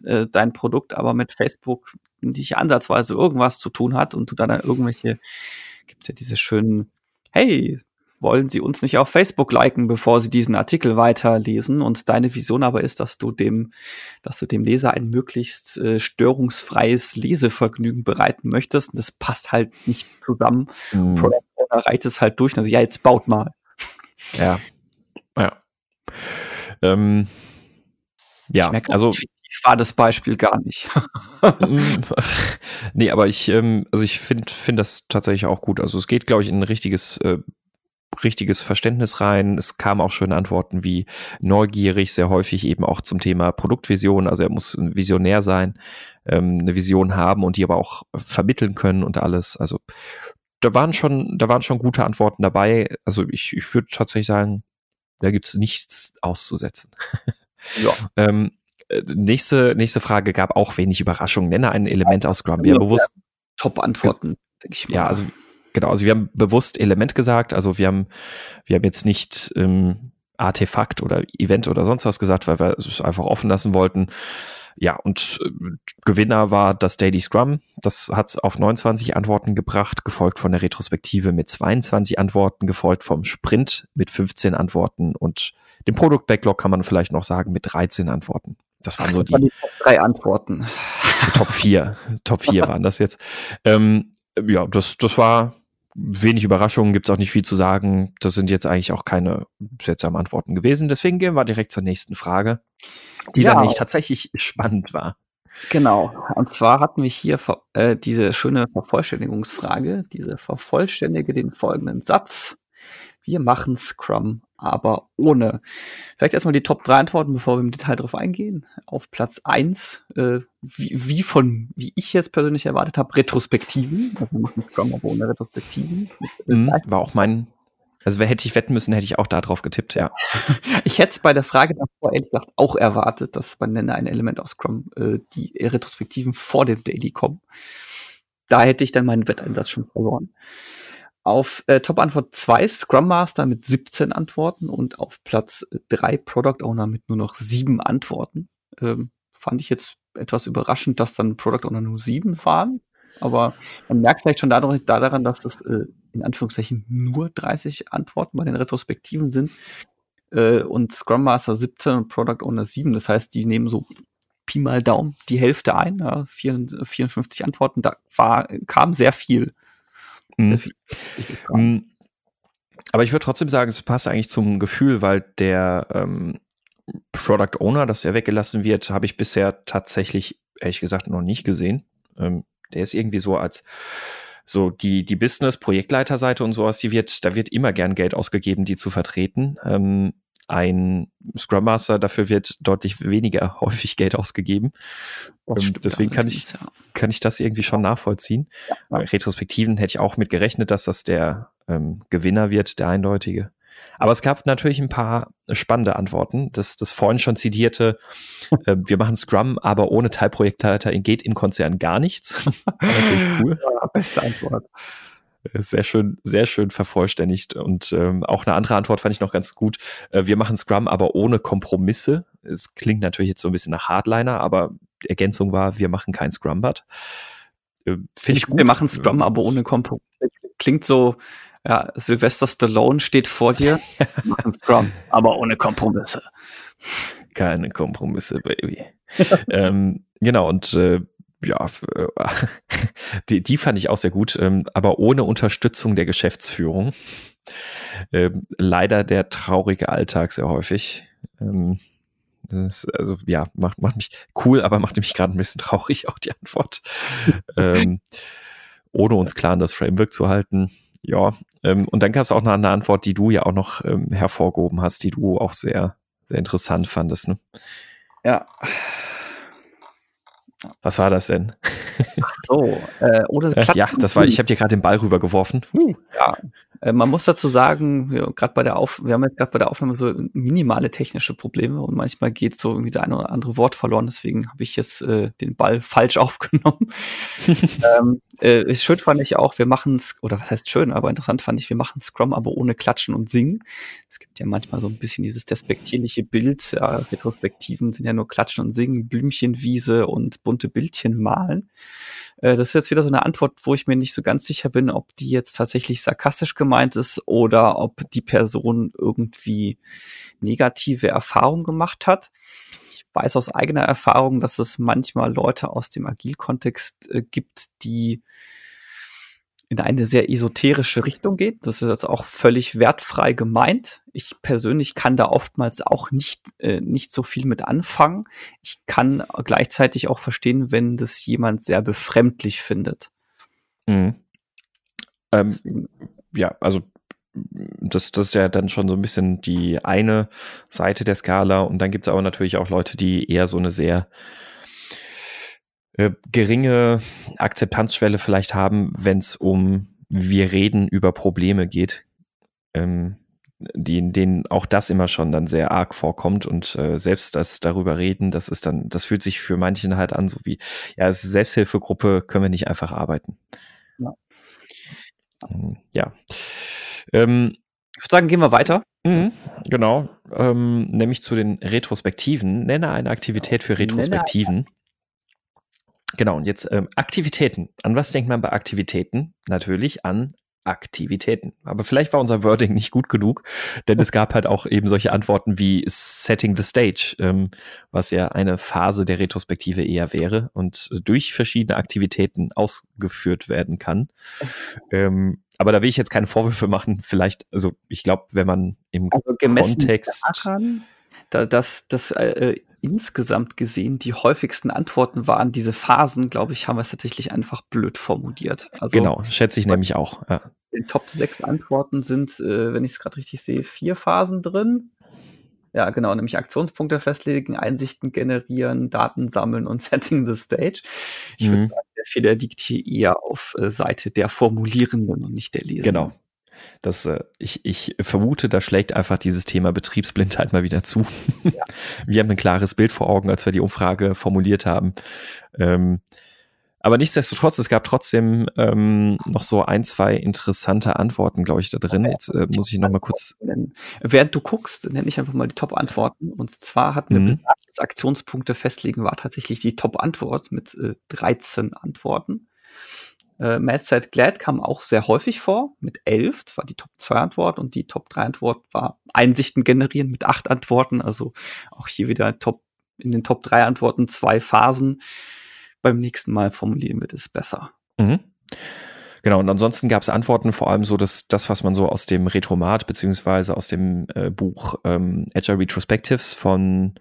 [SPEAKER 2] äh, dein Produkt aber mit Facebook nicht ansatzweise irgendwas zu tun hat und du dann, dann irgendwelche, gibt ja diese schönen, hey, wollen sie uns nicht auf Facebook liken, bevor sie diesen Artikel weiterlesen. Und deine Vision aber ist, dass du dem, dass du dem Leser ein möglichst äh, störungsfreies Lesevergnügen bereiten möchtest. Und das passt halt nicht zusammen. Mhm. Product Owner reicht es halt durch. Also ja, jetzt baut mal.
[SPEAKER 1] Ja. Ja. Ähm, ja, merke, also
[SPEAKER 2] war das Beispiel gar nicht.
[SPEAKER 1] Mm, nee, aber ich, ähm, also ich finde finde das tatsächlich auch gut. Also es geht, glaube ich, in ein richtiges äh, richtiges Verständnis rein. Es kamen auch schöne Antworten wie neugierig, sehr häufig eben auch zum Thema Produktvision. Also er muss ein Visionär sein, ähm, eine Vision haben und die aber auch vermitteln können und alles. Also da waren schon, da waren schon gute Antworten dabei. Also ich, ich würde tatsächlich sagen, da gibt's nichts auszusetzen. Ja. ähm, äh, nächste, nächste Frage gab auch wenig Überraschung. Nenne ein Element aus Scrum. Wir haben bewusst
[SPEAKER 2] Top-Antworten,
[SPEAKER 1] denke ich mal. Ja, also Genau, also wir haben bewusst Element gesagt, also wir haben, wir haben jetzt nicht ähm, Artefakt oder Event oder sonst was gesagt, weil wir es einfach offen lassen wollten. Ja, und äh, Gewinner war das Daily Scrum. Das hat es auf 29 Antworten gebracht, gefolgt von der Retrospektive mit 22 Antworten, gefolgt vom Sprint mit 15 Antworten und dem Product Backlog kann man vielleicht noch sagen mit 13 Antworten. Das waren so die, die
[SPEAKER 2] Top drei Antworten.
[SPEAKER 1] Top vier, Top vier waren das jetzt. Ähm, ja, das, das war wenig Überraschungen, gibt es auch nicht viel zu sagen. Das sind jetzt eigentlich auch keine seltsamen Antworten gewesen. Deswegen gehen wir direkt zur nächsten Frage, die ja. dann nicht tatsächlich spannend war.
[SPEAKER 2] Genau. Und zwar hatten wir hier äh, diese schöne Vervollständigungsfrage. Diese vervollständige den folgenden Satz. Wir machen Scrum aber ohne. Vielleicht erstmal die Top 3 Antworten, bevor wir im Detail drauf eingehen. Auf Platz 1, äh, wie, wie von, wie ich jetzt persönlich erwartet habe, Retrospektiven. Also wir machen Scrum aber ohne Retrospektiven.
[SPEAKER 1] Mhm, war auch mein, also wer hätte ich wetten müssen, hätte ich auch da drauf getippt, ja.
[SPEAKER 2] ich hätte es bei der Frage davor ehrlich gesagt auch erwartet, dass man nenne ein Element aus Scrum, äh, die Retrospektiven vor dem Daily kommen. Da hätte ich dann meinen Wetteinsatz schon verloren. Auf äh, Top-Antwort 2 Scrum Master mit 17 Antworten und auf Platz 3 Product Owner mit nur noch 7 Antworten. Ähm, fand ich jetzt etwas überraschend, dass dann Product Owner nur 7 waren. Aber man merkt vielleicht schon dadurch, daran, dass das äh, in Anführungszeichen nur 30 Antworten bei den Retrospektiven sind. Äh, und Scrum Master 17 und Product Owner 7. Das heißt, die nehmen so Pi mal Daumen die Hälfte ein, ja, 54 Antworten. Da war, kam sehr viel
[SPEAKER 1] Mhm. Aber ich würde trotzdem sagen, es passt eigentlich zum Gefühl, weil der ähm, Product Owner, dass er weggelassen wird, habe ich bisher tatsächlich, ehrlich gesagt, noch nicht gesehen. Ähm, der ist irgendwie so als so die, die Business-Projektleiterseite und sowas, die wird, da wird immer gern Geld ausgegeben, die zu vertreten. Ähm, ein Scrum Master, dafür wird deutlich weniger häufig Geld ausgegeben. Ähm, deswegen kann ich, kann ich das irgendwie schon nachvollziehen. Ja. Retrospektiven hätte ich auch mit gerechnet, dass das der ähm, Gewinner wird, der eindeutige. Aber es gab natürlich ein paar spannende Antworten. Das, das vorhin schon zitierte, äh, wir machen Scrum, aber ohne Teilprojektleiter geht im Konzern gar nichts.
[SPEAKER 2] cool. Ja, beste Antwort.
[SPEAKER 1] Sehr schön, sehr schön vervollständigt. Und ähm, auch eine andere Antwort fand ich noch ganz gut. Äh, wir machen Scrum aber ohne Kompromisse. Es klingt natürlich jetzt so ein bisschen nach Hardliner, aber Ergänzung war, wir machen kein Scrum-Bud.
[SPEAKER 2] Äh, Finde ich gut. Wir machen Scrum aber ohne Kompromisse. Klingt so, ja, Sylvester Stallone steht vor dir, machen Scrum, aber ohne Kompromisse.
[SPEAKER 1] Keine Kompromisse, Baby. ähm, genau, und äh, ja, äh, die, die fand ich auch sehr gut, ähm, aber ohne Unterstützung der Geschäftsführung. Ähm, leider der traurige Alltag sehr häufig. Ähm, das, also ja, macht, macht mich cool, aber macht mich gerade ein bisschen traurig, auch die Antwort. ähm, ohne uns klar an das Framework zu halten. Ja, ähm, und dann gab es auch noch eine Antwort, die du ja auch noch ähm, hervorgehoben hast, die du auch sehr, sehr interessant fandest. Ne?
[SPEAKER 2] Ja,
[SPEAKER 1] was war das denn?
[SPEAKER 2] Ach so, äh, oder
[SPEAKER 1] oh, ja, das war, ich habe dir gerade den Ball rübergeworfen.
[SPEAKER 2] Ja, äh, man muss dazu sagen, ja, gerade bei der Auf, wir haben jetzt gerade bei der Aufnahme so minimale technische Probleme und manchmal geht so irgendwie der eine oder andere Wort verloren. Deswegen habe ich jetzt äh, den Ball falsch aufgenommen. ähm, äh, schön fand ich auch, wir machen oder was heißt schön, aber interessant fand ich, wir machen Scrum, aber ohne Klatschen und Singen. Es gibt ja manchmal so ein bisschen dieses despektierliche Bild. Ja, Retrospektiven sind ja nur Klatschen und Singen, Blümchenwiese und bunte Bildchen malen. Äh, das ist jetzt wieder so eine Antwort, wo ich mir nicht so ganz sicher bin, ob die jetzt tatsächlich sarkastisch gemeint ist oder ob die Person irgendwie negative Erfahrungen gemacht hat. Ich weiß aus eigener Erfahrung, dass es manchmal Leute aus dem Agil-Kontext äh, gibt, die in eine sehr esoterische Richtung geht. Das ist jetzt auch völlig wertfrei gemeint. Ich persönlich kann da oftmals auch nicht, äh, nicht so viel mit anfangen. Ich kann gleichzeitig auch verstehen, wenn das jemand sehr befremdlich findet.
[SPEAKER 1] Mhm. Ähm, ja, also das, das ist ja dann schon so ein bisschen die eine Seite der Skala. Und dann gibt es aber natürlich auch Leute, die eher so eine sehr äh, geringe Akzeptanzschwelle vielleicht haben, wenn es um wir reden über Probleme geht, ähm, die, in denen auch das immer schon dann sehr arg vorkommt und äh, selbst das darüber reden, das ist dann, das fühlt sich für manchen halt an, so wie, ja, es ist Selbsthilfegruppe, können wir nicht einfach arbeiten. Ja. Ähm, ja.
[SPEAKER 2] Ähm, ich würde sagen, gehen wir weiter.
[SPEAKER 1] Mhm, genau, ähm, nämlich zu den Retrospektiven. Nenne eine Aktivität für Retrospektiven. Genau, und jetzt ähm, Aktivitäten. An was denkt man bei Aktivitäten? Natürlich an Aktivitäten. Aber vielleicht war unser Wording nicht gut genug, denn es gab halt auch eben solche Antworten wie Setting the Stage, ähm, was ja eine Phase der Retrospektive eher wäre und durch verschiedene Aktivitäten ausgeführt werden kann. Ähm, aber da will ich jetzt keine Vorwürfe machen. Vielleicht, also ich glaube, wenn man im also Kontext.
[SPEAKER 2] Daran, da, dass das äh, insgesamt gesehen die häufigsten Antworten waren, diese Phasen, glaube ich, haben wir es tatsächlich einfach blöd formuliert.
[SPEAKER 1] Also, genau, schätze ich nämlich auch. Ja.
[SPEAKER 2] In Top 6 Antworten sind, äh, wenn ich es gerade richtig sehe, vier Phasen drin. Ja, genau, nämlich Aktionspunkte festlegen, Einsichten generieren, Daten sammeln und Setting the Stage. Ich mhm. würde sagen, der Fehler liegt hier eher auf äh, Seite der Formulierenden und nicht der Lesenden.
[SPEAKER 1] Genau, das, äh, ich, ich vermute, da schlägt einfach dieses Thema Betriebsblindheit mal wieder zu. Ja. Wir haben ein klares Bild vor Augen, als wir die Umfrage formuliert haben. Ähm, aber nichtsdestotrotz, es gab trotzdem ähm, noch so ein, zwei interessante Antworten, glaube ich, da drin. Jetzt äh, muss ich noch mal kurz.
[SPEAKER 2] Während du guckst, nenne ich einfach mal die Top-Antworten. Und zwar hatten wir mhm. Aktionspunkte festlegen, war tatsächlich die Top-Antwort mit äh, 13 Antworten. Äh, Mad Glad kam auch sehr häufig vor, mit elf, das war die Top 2 Antwort und die Top 3 Antwort war Einsichten generieren mit acht Antworten, also auch hier wieder Top, in den Top 3 Antworten zwei Phasen. Beim nächsten Mal formulieren wir das besser. Mhm.
[SPEAKER 1] Genau, und ansonsten gab es Antworten, vor allem so dass das, was man so aus dem Retromat beziehungsweise aus dem äh, Buch ähm, Agile Retrospectives von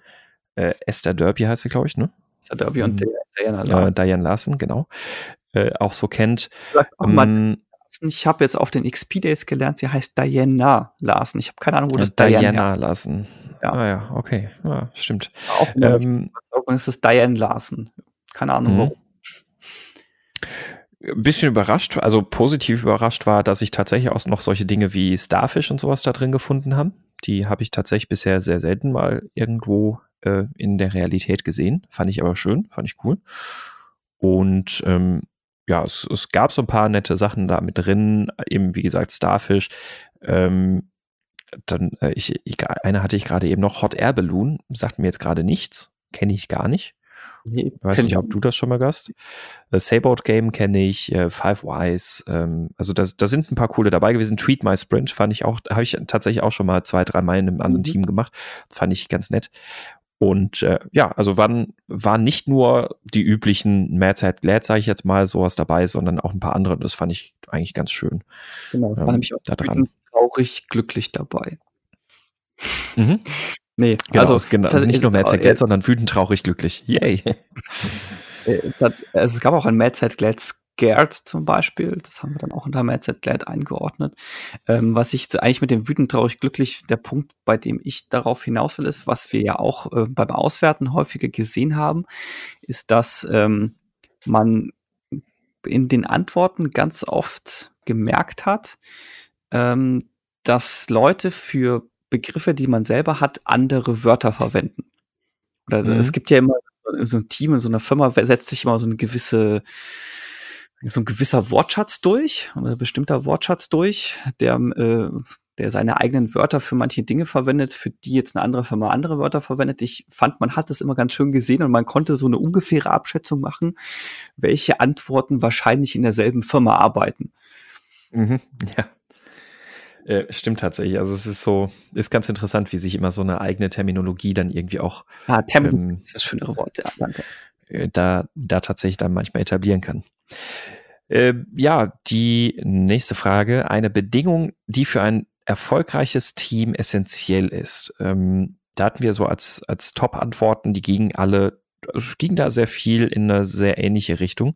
[SPEAKER 1] äh, Esther Derby heißt sie, glaube ich, ne?
[SPEAKER 2] Esther Derby und
[SPEAKER 1] mhm. Diana Larsen. Äh, Diane Larsen, genau äh, auch so kennt.
[SPEAKER 2] Ähm, ich habe jetzt auf den XP Days gelernt, sie heißt Diana Larsen. Ich habe keine Ahnung, wo das
[SPEAKER 1] Diana, Diana Larsen. Ja. Ah ja, okay. Ja, stimmt. Auch
[SPEAKER 2] ähm, es ist Diane Larsen. Keine Ahnung, mhm. warum.
[SPEAKER 1] Ein bisschen überrascht, also positiv überrascht war, dass ich tatsächlich auch noch solche Dinge wie Starfish und sowas da drin gefunden habe. Die habe ich tatsächlich bisher sehr selten mal irgendwo äh, in der Realität gesehen. Fand ich aber schön, fand ich cool. Und ähm, ja, es, es gab so ein paar nette Sachen da mit drin, eben wie gesagt Starfish. Ähm, dann, äh, ich, ich, eine hatte ich gerade eben noch, Hot Air Balloon, sagt mir jetzt gerade nichts, kenne ich gar nicht. Nee, Weiß nicht, ob du das schon mal hast. Äh, Sayboat Game kenne ich, äh, Five Wise, ähm, also da, da sind ein paar coole dabei gewesen. Tweet My Sprint fand ich auch, habe ich tatsächlich auch schon mal zwei, drei Mal in einem anderen mhm. Team gemacht. Fand ich ganz nett. Und äh, ja, also waren, waren nicht nur die üblichen Mad Hat Glad, sage ich jetzt mal, sowas dabei, sondern auch ein paar andere. Das fand ich eigentlich ganz schön.
[SPEAKER 2] Genau, ähm, war nämlich auch da dran. traurig glücklich dabei. Mhm.
[SPEAKER 1] Nee, genau, also, genau, also nicht nur Mad Hat Glad, sondern wütend traurig glücklich. Yay.
[SPEAKER 2] Äh, das, also es gab auch ein Mad Hat Glad Scared zum Beispiel, das haben wir dann auch unter Mad Set Glad eingeordnet. Ähm, was ich eigentlich mit dem wütend traurig glücklich, der Punkt, bei dem ich darauf hinaus will, ist, was wir ja auch äh, beim Auswerten häufiger gesehen haben, ist, dass ähm, man in den Antworten ganz oft gemerkt hat, ähm, dass Leute für Begriffe, die man selber hat, andere Wörter verwenden. Oder mhm. es gibt ja immer so ein Team in so einer Firma setzt sich immer so eine gewisse so ein gewisser Wortschatz durch, ein bestimmter Wortschatz durch, der, äh, der seine eigenen Wörter für manche Dinge verwendet, für die jetzt eine andere Firma andere Wörter verwendet. Ich fand, man hat das immer ganz schön gesehen und man konnte so eine ungefähre Abschätzung machen, welche Antworten wahrscheinlich in derselben Firma arbeiten.
[SPEAKER 1] Mhm, ja. Äh, stimmt tatsächlich. Also es ist so, ist ganz interessant, wie sich immer so eine eigene Terminologie dann irgendwie auch.
[SPEAKER 2] Ah, Terminologie ähm, ist das schönere Wort, ja, danke.
[SPEAKER 1] Äh, da, da tatsächlich dann manchmal etablieren kann. Äh, ja, die nächste Frage. Eine Bedingung, die für ein erfolgreiches Team essentiell ist. Ähm, da hatten wir so als, als Top-Antworten, die gingen alle, ging da sehr viel in eine sehr ähnliche Richtung.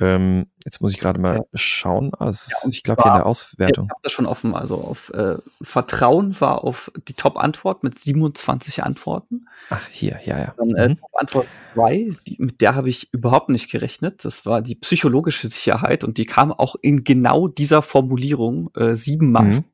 [SPEAKER 1] Ähm, jetzt muss ich gerade mal schauen. Also, ja, ich glaube hier in der Auswertung. Ich
[SPEAKER 2] habe das schon offen. Also auf äh, Vertrauen war auf die Top-Antwort mit 27 Antworten.
[SPEAKER 1] Ach, hier, ja, ja.
[SPEAKER 2] Dann äh, mhm. Antwort 2, mit der habe ich überhaupt nicht gerechnet. Das war die psychologische Sicherheit und die kam auch in genau dieser Formulierung äh, siebenmal. Mhm.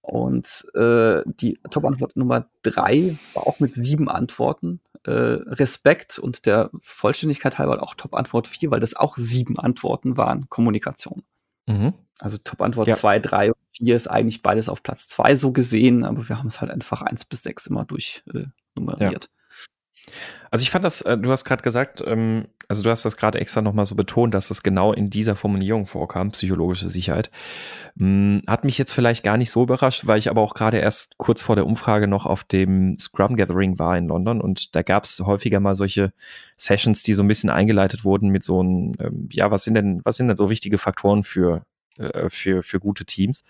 [SPEAKER 2] Und äh, die Top-Antwort Nummer 3 war auch mit sieben Antworten äh, Respekt und der Vollständigkeit halber auch Top-Antwort 4, weil das auch sieben Antworten waren, Kommunikation. Mhm. Also Top-Antwort 2, ja. 3 und 4 ist eigentlich beides auf Platz 2 so gesehen, aber wir haben es halt einfach 1 bis 6 immer durchnummeriert. Äh,
[SPEAKER 1] also ich fand das, äh, du hast gerade gesagt, ähm, also du hast das gerade extra nochmal so betont, dass das genau in dieser Formulierung vorkam, psychologische Sicherheit. Hm, hat mich jetzt vielleicht gar nicht so überrascht, weil ich aber auch gerade erst kurz vor der Umfrage noch auf dem Scrum Gathering war in London und da gab es häufiger mal solche Sessions, die so ein bisschen eingeleitet wurden mit so einem, ähm, ja, was sind denn, was sind denn so wichtige Faktoren für, äh, für, für gute Teams?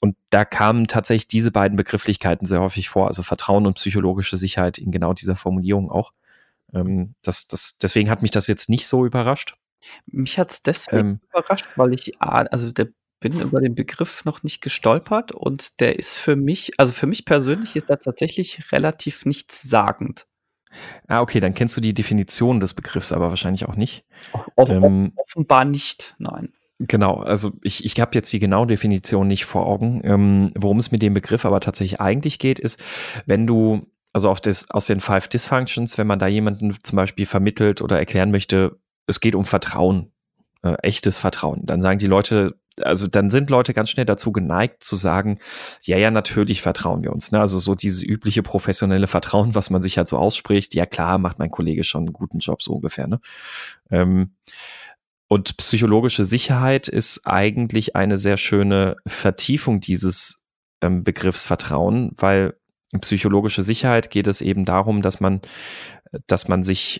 [SPEAKER 1] Und da kamen tatsächlich diese beiden Begrifflichkeiten sehr häufig vor, also Vertrauen und psychologische Sicherheit in genau dieser Formulierung auch. Ähm, das, das, deswegen hat mich das jetzt nicht so überrascht.
[SPEAKER 2] Mich hat es deswegen ähm, überrascht, weil ich, also der bin über den Begriff noch nicht gestolpert und der ist für mich, also für mich persönlich ist er tatsächlich relativ nichtssagend.
[SPEAKER 1] Ah, okay, dann kennst du die Definition des Begriffs aber wahrscheinlich auch nicht.
[SPEAKER 2] Off ähm, offenbar nicht, nein.
[SPEAKER 1] Genau, also ich, ich habe jetzt die genaue Definition nicht vor Augen. Ähm, worum es mit dem Begriff aber tatsächlich eigentlich geht, ist, wenn du, also auf das, aus den Five Dysfunctions, wenn man da jemanden zum Beispiel vermittelt oder erklären möchte, es geht um Vertrauen, äh, echtes Vertrauen, dann sagen die Leute, also dann sind Leute ganz schnell dazu geneigt zu sagen, ja, ja, natürlich vertrauen wir uns. Ne? Also so dieses übliche professionelle Vertrauen, was man sich halt so ausspricht, ja klar, macht mein Kollege schon einen guten Job so ungefähr. Ne? Ähm, und psychologische Sicherheit ist eigentlich eine sehr schöne Vertiefung dieses ähm, Begriffs Vertrauen, weil psychologische Sicherheit geht es eben darum, dass man, dass man sich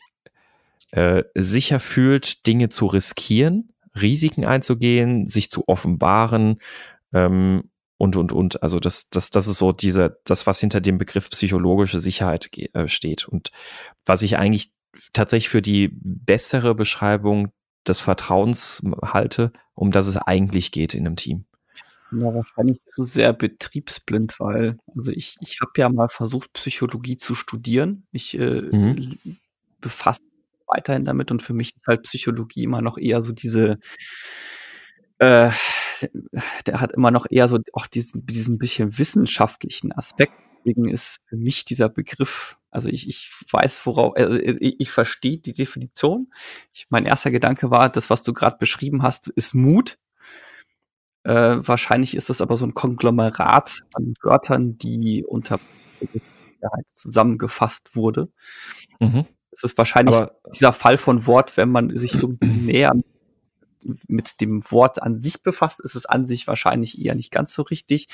[SPEAKER 1] äh, sicher fühlt, Dinge zu riskieren, Risiken einzugehen, sich zu offenbaren ähm, und und und. Also das, das, das ist so diese, das, was hinter dem Begriff psychologische Sicherheit äh, steht. Und was ich eigentlich tatsächlich für die bessere Beschreibung des Vertrauens halte, um das es eigentlich geht in einem Team.
[SPEAKER 2] Ja, wahrscheinlich zu sehr betriebsblind, weil, also ich, ich habe ja mal versucht, Psychologie zu studieren. Ich äh, mhm. befasse weiterhin damit und für mich ist halt Psychologie immer noch eher so diese, äh, der hat immer noch eher so auch diesen, diesen bisschen wissenschaftlichen Aspekt. Deswegen ist für mich dieser Begriff Also ich, ich weiß, worauf, also ich, ich verstehe die Definition. Ich, mein erster Gedanke war, das, was du gerade beschrieben hast, ist Mut. Äh, wahrscheinlich ist es aber so ein Konglomerat an Wörtern, die unter Sicherheit zusammengefasst wurde. Mhm. Es ist wahrscheinlich aber dieser Fall von Wort, wenn man sich irgendwie näher mit dem Wort an sich befasst, ist es an sich wahrscheinlich eher nicht ganz so richtig,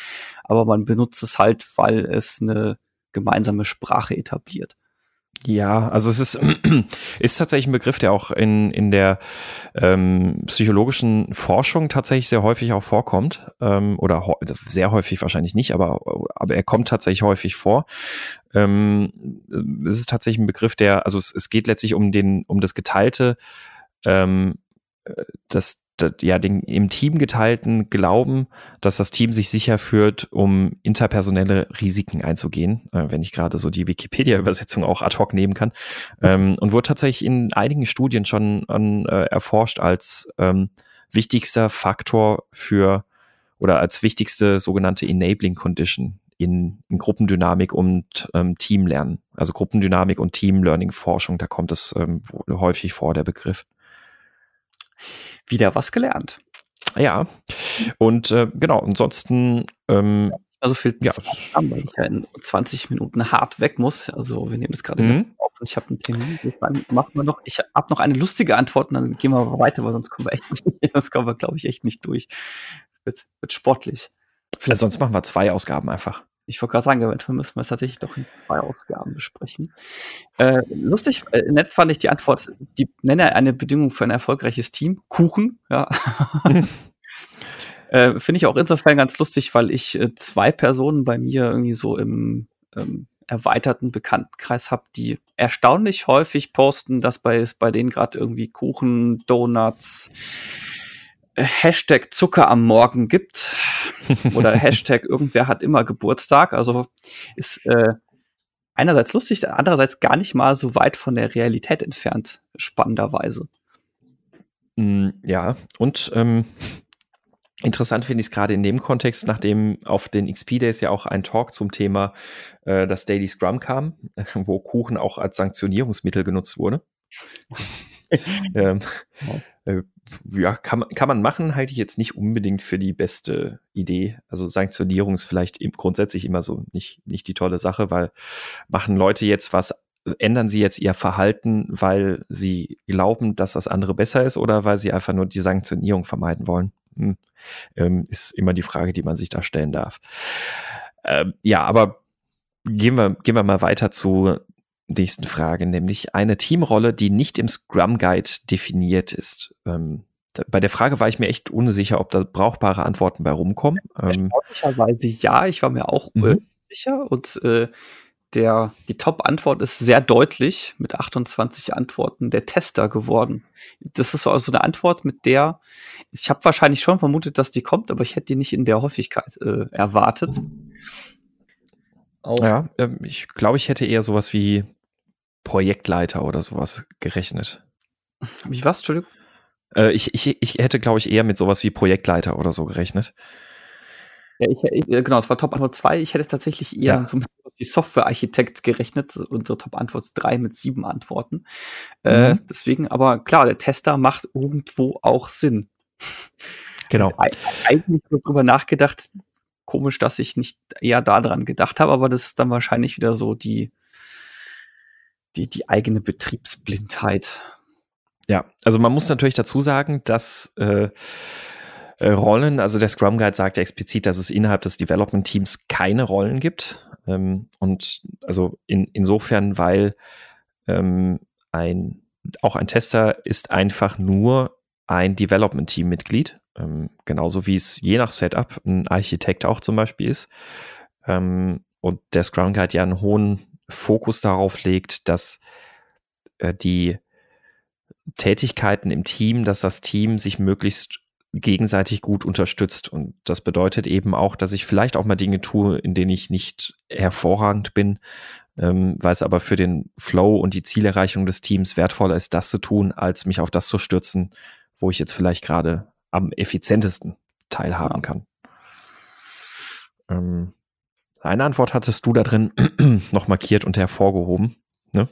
[SPEAKER 2] aber man benutzt es halt, weil es eine gemeinsame Sprache etabliert.
[SPEAKER 1] Ja, also es ist, ist tatsächlich ein Begriff, der auch in, in der ähm, psychologischen Forschung tatsächlich sehr häufig auch vorkommt. Ähm, oder also sehr häufig wahrscheinlich nicht, aber, aber er kommt tatsächlich häufig vor. Ähm, es ist tatsächlich ein Begriff, der, also es, es geht letztlich um den, um das geteilte, ähm, äh, das, ja, den im Team geteilten Glauben, dass das Team sich sicher führt, um interpersonelle Risiken einzugehen, äh, wenn ich gerade so die Wikipedia-Übersetzung auch ad hoc nehmen kann. Ähm, und wurde tatsächlich in einigen Studien schon an, äh, erforscht als ähm, wichtigster Faktor für oder als wichtigste sogenannte Enabling Condition in, in Gruppendynamik und ähm, Teamlernen. Also Gruppendynamik und Team-Learning-Forschung, da kommt es ähm, häufig vor, der Begriff
[SPEAKER 2] wieder was gelernt.
[SPEAKER 1] Ja, und äh, genau, ansonsten. Ähm,
[SPEAKER 2] also fehlt ja. An, weil ich ja in 20 Minuten hart weg muss. Also wir nehmen das gerade mhm. auf und ich habe einen Termin. Machen wir noch. Ich habe noch eine lustige Antwort und dann gehen wir weiter, weil sonst kommen wir echt das kommen wir, glaube ich, echt nicht durch. Wird, wird sportlich.
[SPEAKER 1] Also sonst machen wir zwei Ausgaben einfach.
[SPEAKER 2] Ich wollte gerade sagen, eventuell müssen wir es tatsächlich doch in zwei Ausgaben besprechen. Äh, lustig, äh, nett fand ich die Antwort, die nenne eine Bedingung für ein erfolgreiches Team. Kuchen, ja. äh, Finde ich auch insofern ganz lustig, weil ich äh, zwei Personen bei mir irgendwie so im ähm, erweiterten Bekanntenkreis habe, die erstaunlich häufig posten, dass bei, bei denen gerade irgendwie Kuchen, Donuts, Hashtag Zucker am Morgen gibt oder Hashtag irgendwer hat immer Geburtstag. Also ist äh, einerseits lustig, andererseits gar nicht mal so weit von der Realität entfernt, spannenderweise.
[SPEAKER 1] Mm, ja, und ähm, interessant finde ich es gerade in dem Kontext, nachdem auf den XP Days ja auch ein Talk zum Thema äh, das Daily Scrum kam, wo Kuchen auch als Sanktionierungsmittel genutzt wurde. ähm, äh, ja, kann, kann man machen, halte ich jetzt nicht unbedingt für die beste Idee. Also Sanktionierung ist vielleicht grundsätzlich immer so nicht, nicht die tolle Sache, weil machen Leute jetzt was, ändern sie jetzt ihr Verhalten, weil sie glauben, dass das andere besser ist oder weil sie einfach nur die Sanktionierung vermeiden wollen? Hm. Ähm, ist immer die Frage, die man sich da stellen darf. Ähm, ja, aber gehen wir, gehen wir mal weiter zu nächsten Frage, nämlich eine Teamrolle, die nicht im Scrum Guide definiert ist. Ähm, da, bei der Frage war ich mir echt unsicher, ob da brauchbare Antworten bei rumkommen.
[SPEAKER 2] Ähm, Erstaunlicherweise ja, ich war mir auch mhm. sicher und äh, der, die Top-Antwort ist sehr deutlich mit 28 Antworten der Tester geworden. Das ist also eine Antwort, mit der ich habe wahrscheinlich schon vermutet, dass die kommt, aber ich hätte die nicht in der Häufigkeit äh, erwartet.
[SPEAKER 1] Auch ja, ähm, ich glaube, ich hätte eher sowas wie Projektleiter oder sowas gerechnet.
[SPEAKER 2] Wie was, Entschuldigung?
[SPEAKER 1] Äh, ich, ich, ich hätte, glaube ich, eher mit sowas wie Projektleiter oder so gerechnet.
[SPEAKER 2] Ja, ich, ich, genau, es war Top-Antwort 2. Ich hätte tatsächlich eher ja. so mit sowas wie Software-Architekt gerechnet. Unsere Top-Antwort 3 mit sieben Antworten. Äh, mhm. Äh, deswegen, aber klar, der Tester macht irgendwo auch Sinn.
[SPEAKER 1] Genau.
[SPEAKER 2] Also, eigentlich darüber nachgedacht, komisch, dass ich nicht eher daran gedacht habe, aber das ist dann wahrscheinlich wieder so die, die, die eigene Betriebsblindheit.
[SPEAKER 1] Ja, also man muss natürlich dazu sagen, dass äh, äh, Rollen, also der Scrum Guide sagt ja explizit, dass es innerhalb des Development Teams keine Rollen gibt. Ähm, und also in, insofern, weil ähm, ein, auch ein Tester ist einfach nur ein Development Team Mitglied. Ähm, genauso wie es je nach Setup ein Architekt auch zum Beispiel ist. Ähm, und der Scrum Guide ja einen hohen Fokus darauf legt, dass äh, die Tätigkeiten im Team, dass das Team sich möglichst gegenseitig gut unterstützt. Und das bedeutet eben auch, dass ich vielleicht auch mal Dinge tue, in denen ich nicht hervorragend bin, ähm, weil es aber für den Flow und die Zielerreichung des Teams wertvoller ist, das zu tun, als mich auf das zu stürzen, wo ich jetzt vielleicht gerade am effizientesten teilhaben ja. kann. Ähm, Eine Antwort hattest du da drin noch markiert und hervorgehoben. Ne?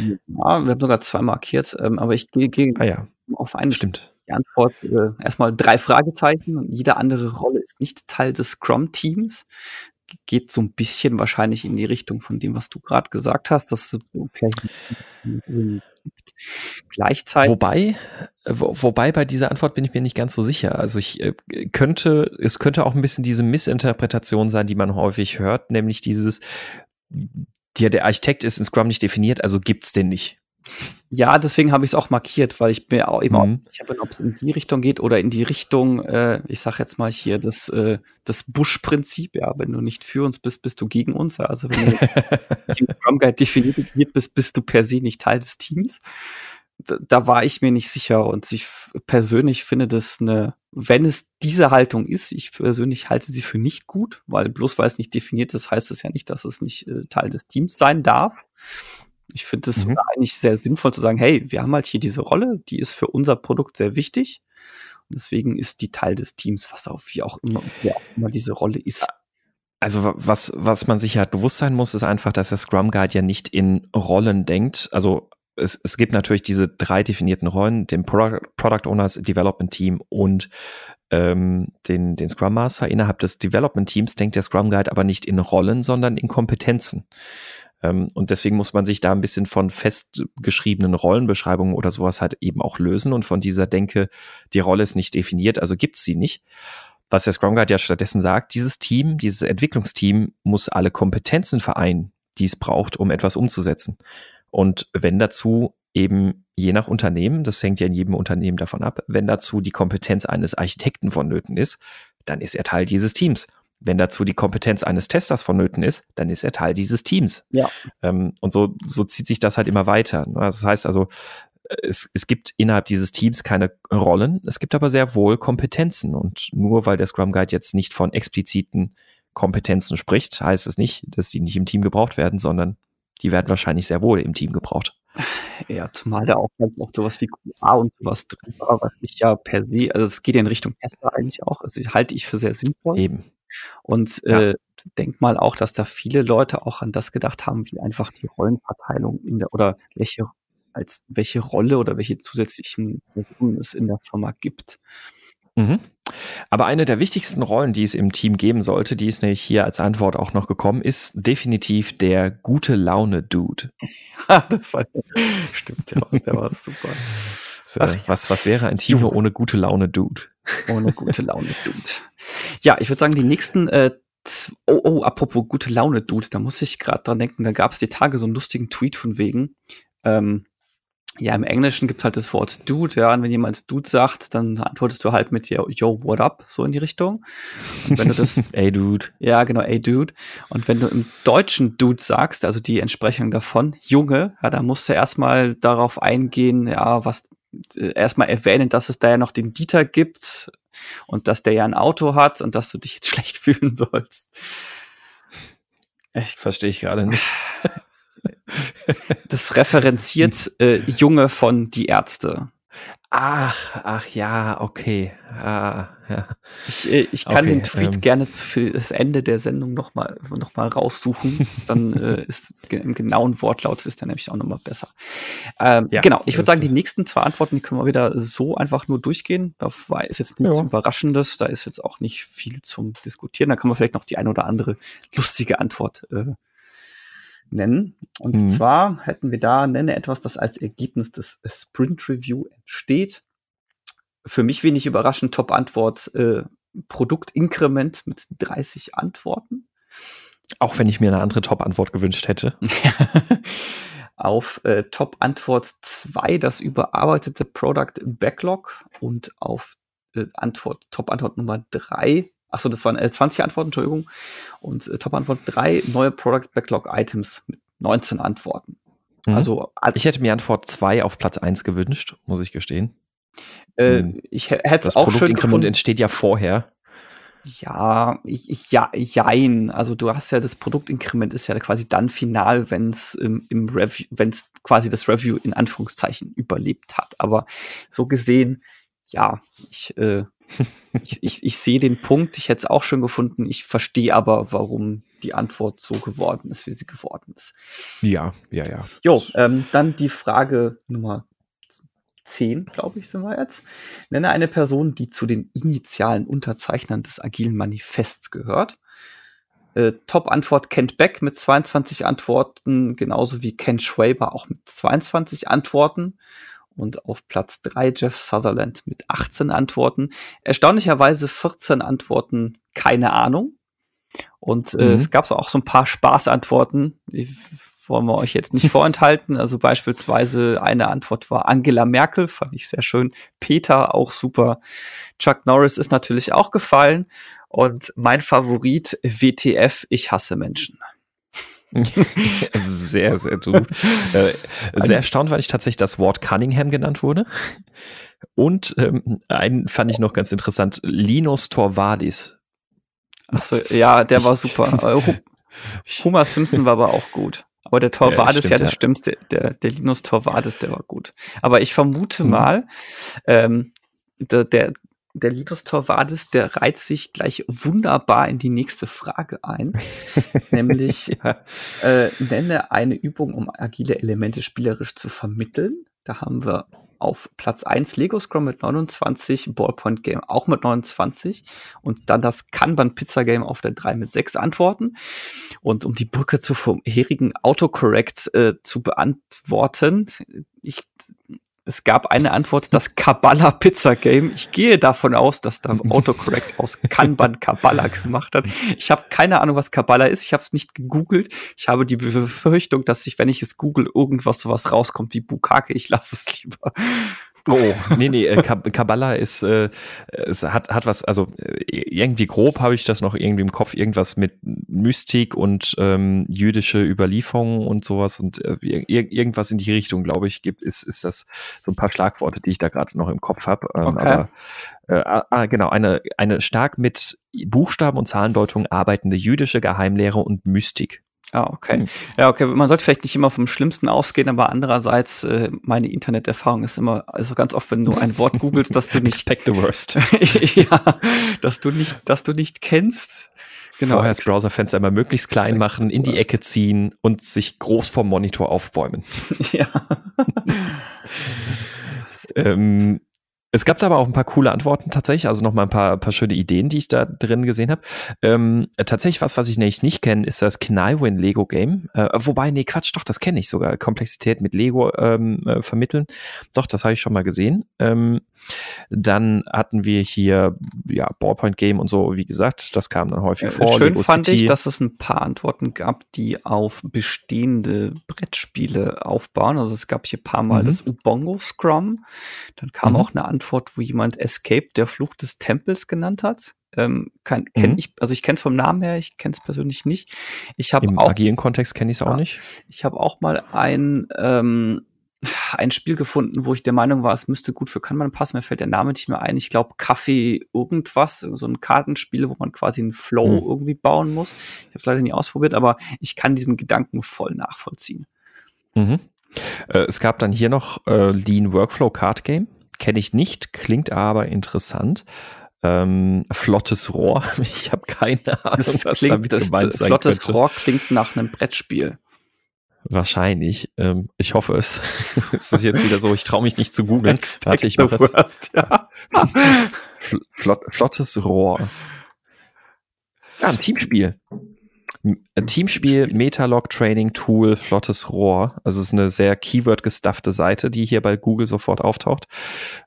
[SPEAKER 2] Ja, wir haben sogar zwei markiert, ähm, aber ich gehe geh
[SPEAKER 1] ah, ja.
[SPEAKER 2] auf eine
[SPEAKER 1] Stimmt.
[SPEAKER 2] Die Antwort äh, erstmal drei Fragezeichen und jede andere Rolle ist nicht Teil des Scrum-Teams. Geht so ein bisschen wahrscheinlich in die Richtung von dem, was du gerade gesagt hast, dass
[SPEAKER 1] Gleichzeitig. Wobei, wo, wobei bei dieser Antwort bin ich mir nicht ganz so sicher. Also ich äh, könnte, es könnte auch ein bisschen diese Missinterpretation sein, die man häufig hört, nämlich dieses, der, der Architekt ist in Scrum nicht definiert, also gibt's den nicht.
[SPEAKER 2] Ja, deswegen habe ich es auch markiert, weil ich mir auch eben mhm. ich habe ob es in die Richtung geht oder in die Richtung, äh, ich sage jetzt mal hier das, äh, das Bush-Prinzip, ja, wenn du nicht für uns bist, bist du gegen uns. Also wenn du im Scrum Guide definiert bist, bist du per se nicht Teil des Teams. Da, da war ich mir nicht sicher und ich persönlich finde das eine, wenn es diese Haltung ist, ich persönlich halte sie für nicht gut, weil bloß weil es nicht definiert ist, heißt es ja nicht, dass es nicht äh, Teil des Teams sein darf. Ich finde es mhm. eigentlich sehr sinnvoll zu sagen, hey, wir haben halt hier diese Rolle, die ist für unser Produkt sehr wichtig. Und deswegen ist die Teil des Teams, was auch wie auch immer, wie auch immer diese Rolle ist.
[SPEAKER 1] Also was, was man sich halt bewusst sein muss, ist einfach, dass der Scrum Guide ja nicht in Rollen denkt. Also es, es gibt natürlich diese drei definierten Rollen, den Product, Product Owners, Development Team und ähm, den, den Scrum Master. Innerhalb des Development Teams denkt der Scrum Guide aber nicht in Rollen, sondern in Kompetenzen. Ähm, und deswegen muss man sich da ein bisschen von festgeschriebenen Rollenbeschreibungen oder sowas halt eben auch lösen und von dieser Denke, die Rolle ist nicht definiert, also gibt es sie nicht. Was der Scrum Guide ja stattdessen sagt, dieses Team, dieses Entwicklungsteam muss alle Kompetenzen vereinen, die es braucht, um etwas umzusetzen. Und wenn dazu eben je nach Unternehmen, das hängt ja in jedem Unternehmen davon ab, wenn dazu die Kompetenz eines Architekten vonnöten ist, dann ist er Teil dieses Teams. Wenn dazu die Kompetenz eines Testers vonnöten ist, dann ist er Teil dieses Teams.
[SPEAKER 2] Ja.
[SPEAKER 1] Ähm, und so, so zieht sich das halt immer weiter. Ne? Das heißt also, es, es gibt innerhalb dieses Teams keine Rollen, es gibt aber sehr wohl Kompetenzen. Und nur weil der Scrum Guide jetzt nicht von expliziten Kompetenzen spricht, heißt es nicht, dass die nicht im Team gebraucht werden, sondern die werden wahrscheinlich sehr wohl im Team gebraucht.
[SPEAKER 2] Ja, zumal da auch ganz oft sowas wie QA und sowas drin war, was ich ja per se, also es geht ja in Richtung Tester eigentlich auch, also halte ich für sehr sinnvoll.
[SPEAKER 1] Eben.
[SPEAKER 2] Und ja. äh, denk mal auch, dass da viele Leute auch an das gedacht haben, wie einfach die Rollenverteilung in der oder welche als welche Rolle oder welche zusätzlichen Personen es in der Firma gibt.
[SPEAKER 1] Mhm. Aber eine der wichtigsten Rollen, die es im Team geben sollte, die ist nämlich hier als Antwort auch noch gekommen, ist definitiv der gute Laune-Dude.
[SPEAKER 2] das war, stimmt, ja, der war super.
[SPEAKER 1] Ach, was, was wäre ein Team ohne gute Laune-Dude?
[SPEAKER 2] Ohne gute Laune-Dude. Ja, ich würde sagen, die nächsten äh, Oh, oh, apropos gute Laune, Dude, da muss ich gerade dran denken, da gab es die Tage so einen lustigen Tweet von wegen, ähm, ja, im Englischen gibt halt das Wort Dude, ja, und wenn jemand Dude sagt, dann antwortest du halt mit Yo, yo what up, so in die Richtung.
[SPEAKER 1] Und wenn du das. ey, Dude.
[SPEAKER 2] Ja, genau, ey, Dude. Und wenn du im Deutschen Dude sagst, also die Entsprechung davon, Junge, ja, dann musst du erstmal darauf eingehen, ja, was, erstmal erwähnen, dass es da ja noch den Dieter gibt und dass der ja ein Auto hat und dass du dich jetzt schlecht fühlen sollst.
[SPEAKER 1] Ich verstehe ich gerade nicht.
[SPEAKER 2] Das referenziert äh, Junge von Die Ärzte.
[SPEAKER 1] Ach, ach ja, okay. Ah, ja.
[SPEAKER 2] Ich, äh, ich kann okay, den Tweet ähm. gerne für das Ende der Sendung nochmal noch mal raussuchen. Dann äh, ist im genauen Wortlaut ist der nämlich auch nochmal besser. Ähm, ja, genau, ich würde sagen, die nächsten zwei Antworten, die können wir wieder so einfach nur durchgehen. Da war, ist jetzt nichts ja. Überraschendes, da ist jetzt auch nicht viel zum Diskutieren. Da kann man vielleicht noch die eine oder andere lustige Antwort äh, nennen. Und mhm. zwar hätten wir da, nenne etwas, das als Ergebnis des Sprint Review entsteht. Für mich wenig überraschend, Top-Antwort, äh, Produktinkrement mit 30 Antworten.
[SPEAKER 1] Auch wenn ich mir eine andere Top-Antwort gewünscht hätte.
[SPEAKER 2] auf äh, Top-Antwort 2 das überarbeitete Product Backlog und auf äh, Antwort, Top-Antwort Nummer 3 Achso, das waren äh, 20 Antworten, Entschuldigung. Und äh, Top-Antwort drei neue Product Backlog Items mit 19 Antworten.
[SPEAKER 1] Mhm. Also, ich hätte mir Antwort zwei auf Platz eins gewünscht, muss ich gestehen.
[SPEAKER 2] Äh, hm. ich hätte es auch schön
[SPEAKER 1] gefunden. entsteht ja vorher.
[SPEAKER 2] Ja, ich, ich, ja, jein. Also du hast ja das Produktinkrement ist ja quasi dann final, wenn es im, im Review, wenn es quasi das Review in Anführungszeichen überlebt hat. Aber so gesehen, ja, ich äh, ich, ich, ich sehe den Punkt, ich hätte es auch schon gefunden, ich verstehe aber, warum die Antwort so geworden ist, wie sie geworden ist.
[SPEAKER 1] Ja, ja, ja.
[SPEAKER 2] Jo, ähm, dann die Frage Nummer 10, glaube ich, sind wir jetzt. Nenne eine Person, die zu den initialen Unterzeichnern des Agilen Manifests gehört. Äh, Top-Antwort Kent Beck mit 22 Antworten, genauso wie Ken Schwaber auch mit 22 Antworten. Und auf Platz 3 Jeff Sutherland mit 18 Antworten. Erstaunlicherweise 14 Antworten, keine Ahnung. Und äh, mhm. es gab auch so ein paar Spaßantworten. Die wollen wir euch jetzt nicht vorenthalten. Also beispielsweise eine Antwort war Angela Merkel, fand ich sehr schön. Peter auch super. Chuck Norris ist natürlich auch gefallen. Und mein Favorit, WTF, ich hasse Menschen.
[SPEAKER 1] sehr, sehr gut. Äh, sehr erstaunt war ich tatsächlich, dass Ward Cunningham genannt wurde. Und ähm, einen fand ich noch ganz interessant, Linus Torvadis.
[SPEAKER 2] Achso, ja, der war super. Homer Simpson war aber auch gut. Aber der Torvades, ja, ja das stimmt, der, der, der Linus Torvades, der war gut. Aber ich vermute mhm. mal, ähm, der, der, der Linus Torvades, der reiht sich gleich wunderbar in die nächste Frage ein. nämlich, ja. äh, nenne eine Übung, um agile Elemente spielerisch zu vermitteln. Da haben wir auf Platz 1 Lego Scrum mit 29, Ballpoint Game auch mit 29 und dann das Kanban Pizza Game auf der 3 mit 6 Antworten. Und um die Brücke zu vorherigen Autocorrect äh, zu beantworten, ich es gab eine Antwort, das Kabbalah Pizza Game. Ich gehe davon aus, dass da Autocorrect aus Kanban Kabbalah gemacht hat. Ich habe keine Ahnung, was Kabbalah ist. Ich habe es nicht gegoogelt. Ich habe die Befürchtung, dass sich, wenn ich es google, irgendwas sowas rauskommt wie Bukake. Ich lasse es lieber.
[SPEAKER 1] Oh, nee, nee, äh, Kabbalah ist, äh, es hat, hat was, also äh, irgendwie grob habe ich das noch irgendwie im Kopf, irgendwas mit Mystik und ähm, jüdische Überlieferungen und sowas und äh, ir irgendwas in die Richtung, glaube ich, gibt, ist, ist das so ein paar Schlagworte, die ich da gerade noch im Kopf habe. Ähm, okay. Aber äh, ah, ah, genau, eine, eine stark mit Buchstaben und Zahlendeutung arbeitende jüdische Geheimlehre und Mystik.
[SPEAKER 2] Ja, okay. Hm. Ja, okay. Man sollte vielleicht nicht immer vom Schlimmsten ausgehen, aber andererseits, äh, meine Interneterfahrung ist immer, also ganz oft, wenn du ein Wort googelst, dass du nicht.
[SPEAKER 1] Expect the worst.
[SPEAKER 2] ja, dass du nicht, dass du nicht kennst.
[SPEAKER 1] Genau. Vorher das Browserfenster immer möglichst klein machen, in die Ecke ziehen und sich groß vom Monitor aufbäumen. ja. ähm, es gab da aber auch ein paar coole Antworten tatsächlich, also nochmal ein paar, paar schöne Ideen, die ich da drin gesehen habe. Ähm, tatsächlich was, was ich nämlich nicht kenne, ist das Knywin Lego Game. Äh, wobei, nee, Quatsch, doch, das kenne ich sogar. Komplexität mit Lego ähm, äh, vermitteln. Doch, das habe ich schon mal gesehen. Ähm, dann hatten wir hier ja Ballpoint Game und so, wie gesagt, das kam dann häufig äh, vor.
[SPEAKER 2] Schön Lego fand City. ich, dass es ein paar Antworten gab, die auf bestehende Brettspiele aufbauen. Also es gab hier ein paar Mal mhm. das Ubongo Scrum. Dann kam mhm. auch eine Antwort, wo jemand Escape der Flucht des Tempels genannt hat. Ähm, kann, kenn mhm. ich, also ich kenne es vom Namen her, ich kenne es persönlich nicht. Ich habe
[SPEAKER 1] Im
[SPEAKER 2] auch,
[SPEAKER 1] agilen Kontext kenne ich es auch ja, nicht.
[SPEAKER 2] Ich habe auch mal ein ähm, ein Spiel gefunden, wo ich der Meinung war, es müsste gut für Kanban passen. Mir fällt der Name nicht mehr ein. Ich glaube, Kaffee irgendwas, so ein Kartenspiel, wo man quasi einen Flow mhm. irgendwie bauen muss. Ich habe es leider nie ausprobiert, aber ich kann diesen Gedanken voll nachvollziehen.
[SPEAKER 1] Mhm. Äh, es gab dann hier noch äh, Lean Workflow Card Game. Kenne ich nicht, klingt aber interessant. Ähm, flottes Rohr. Ich habe keine Ahnung,
[SPEAKER 2] das was klingt, damit das, gemeint sein Flottes könnte. Rohr klingt nach einem Brettspiel.
[SPEAKER 1] Wahrscheinlich. Ähm, ich hoffe es. es ist jetzt wieder so, ich traue mich nicht zu googeln. Warte, ich mache es. Ja. Flott, flottes Rohr. Ja, ein Teamspiel. Teamspiel, Metalog Training Tool, flottes Rohr. Also es ist eine sehr Keyword-gestuffte Seite, die hier bei Google sofort auftaucht.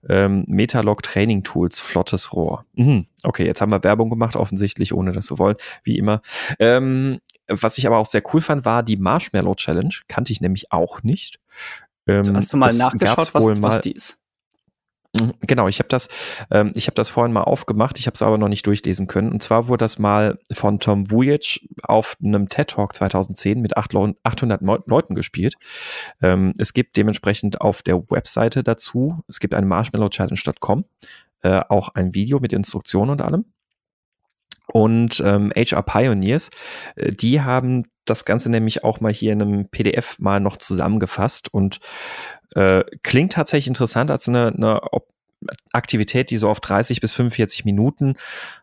[SPEAKER 1] Ähm, Metalog Training Tools, flottes Rohr. Mhm. Okay, jetzt haben wir Werbung gemacht, offensichtlich, ohne das zu wollen, wie immer. Ähm, was ich aber auch sehr cool fand, war die Marshmallow Challenge. Kannte ich nämlich auch nicht.
[SPEAKER 2] Ähm, Hast du mal nachgeschaut, was, was die ist?
[SPEAKER 1] Mhm, genau, ich habe das, ähm, ich habe das vorhin mal aufgemacht, ich habe es aber noch nicht durchlesen können. Und zwar wurde das mal von Tom Vujic auf einem TED Talk 2010 mit 800 Leuten gespielt. Ähm, es gibt dementsprechend auf der Webseite dazu, es gibt eine marshmallowchallenge.com, äh, auch ein Video mit Instruktionen und allem. Und ähm, HR Pioneers, äh, die haben das Ganze nämlich auch mal hier in einem PDF mal noch zusammengefasst und äh, klingt tatsächlich interessant als eine, eine Aktivität, die so auf 30 bis 45 Minuten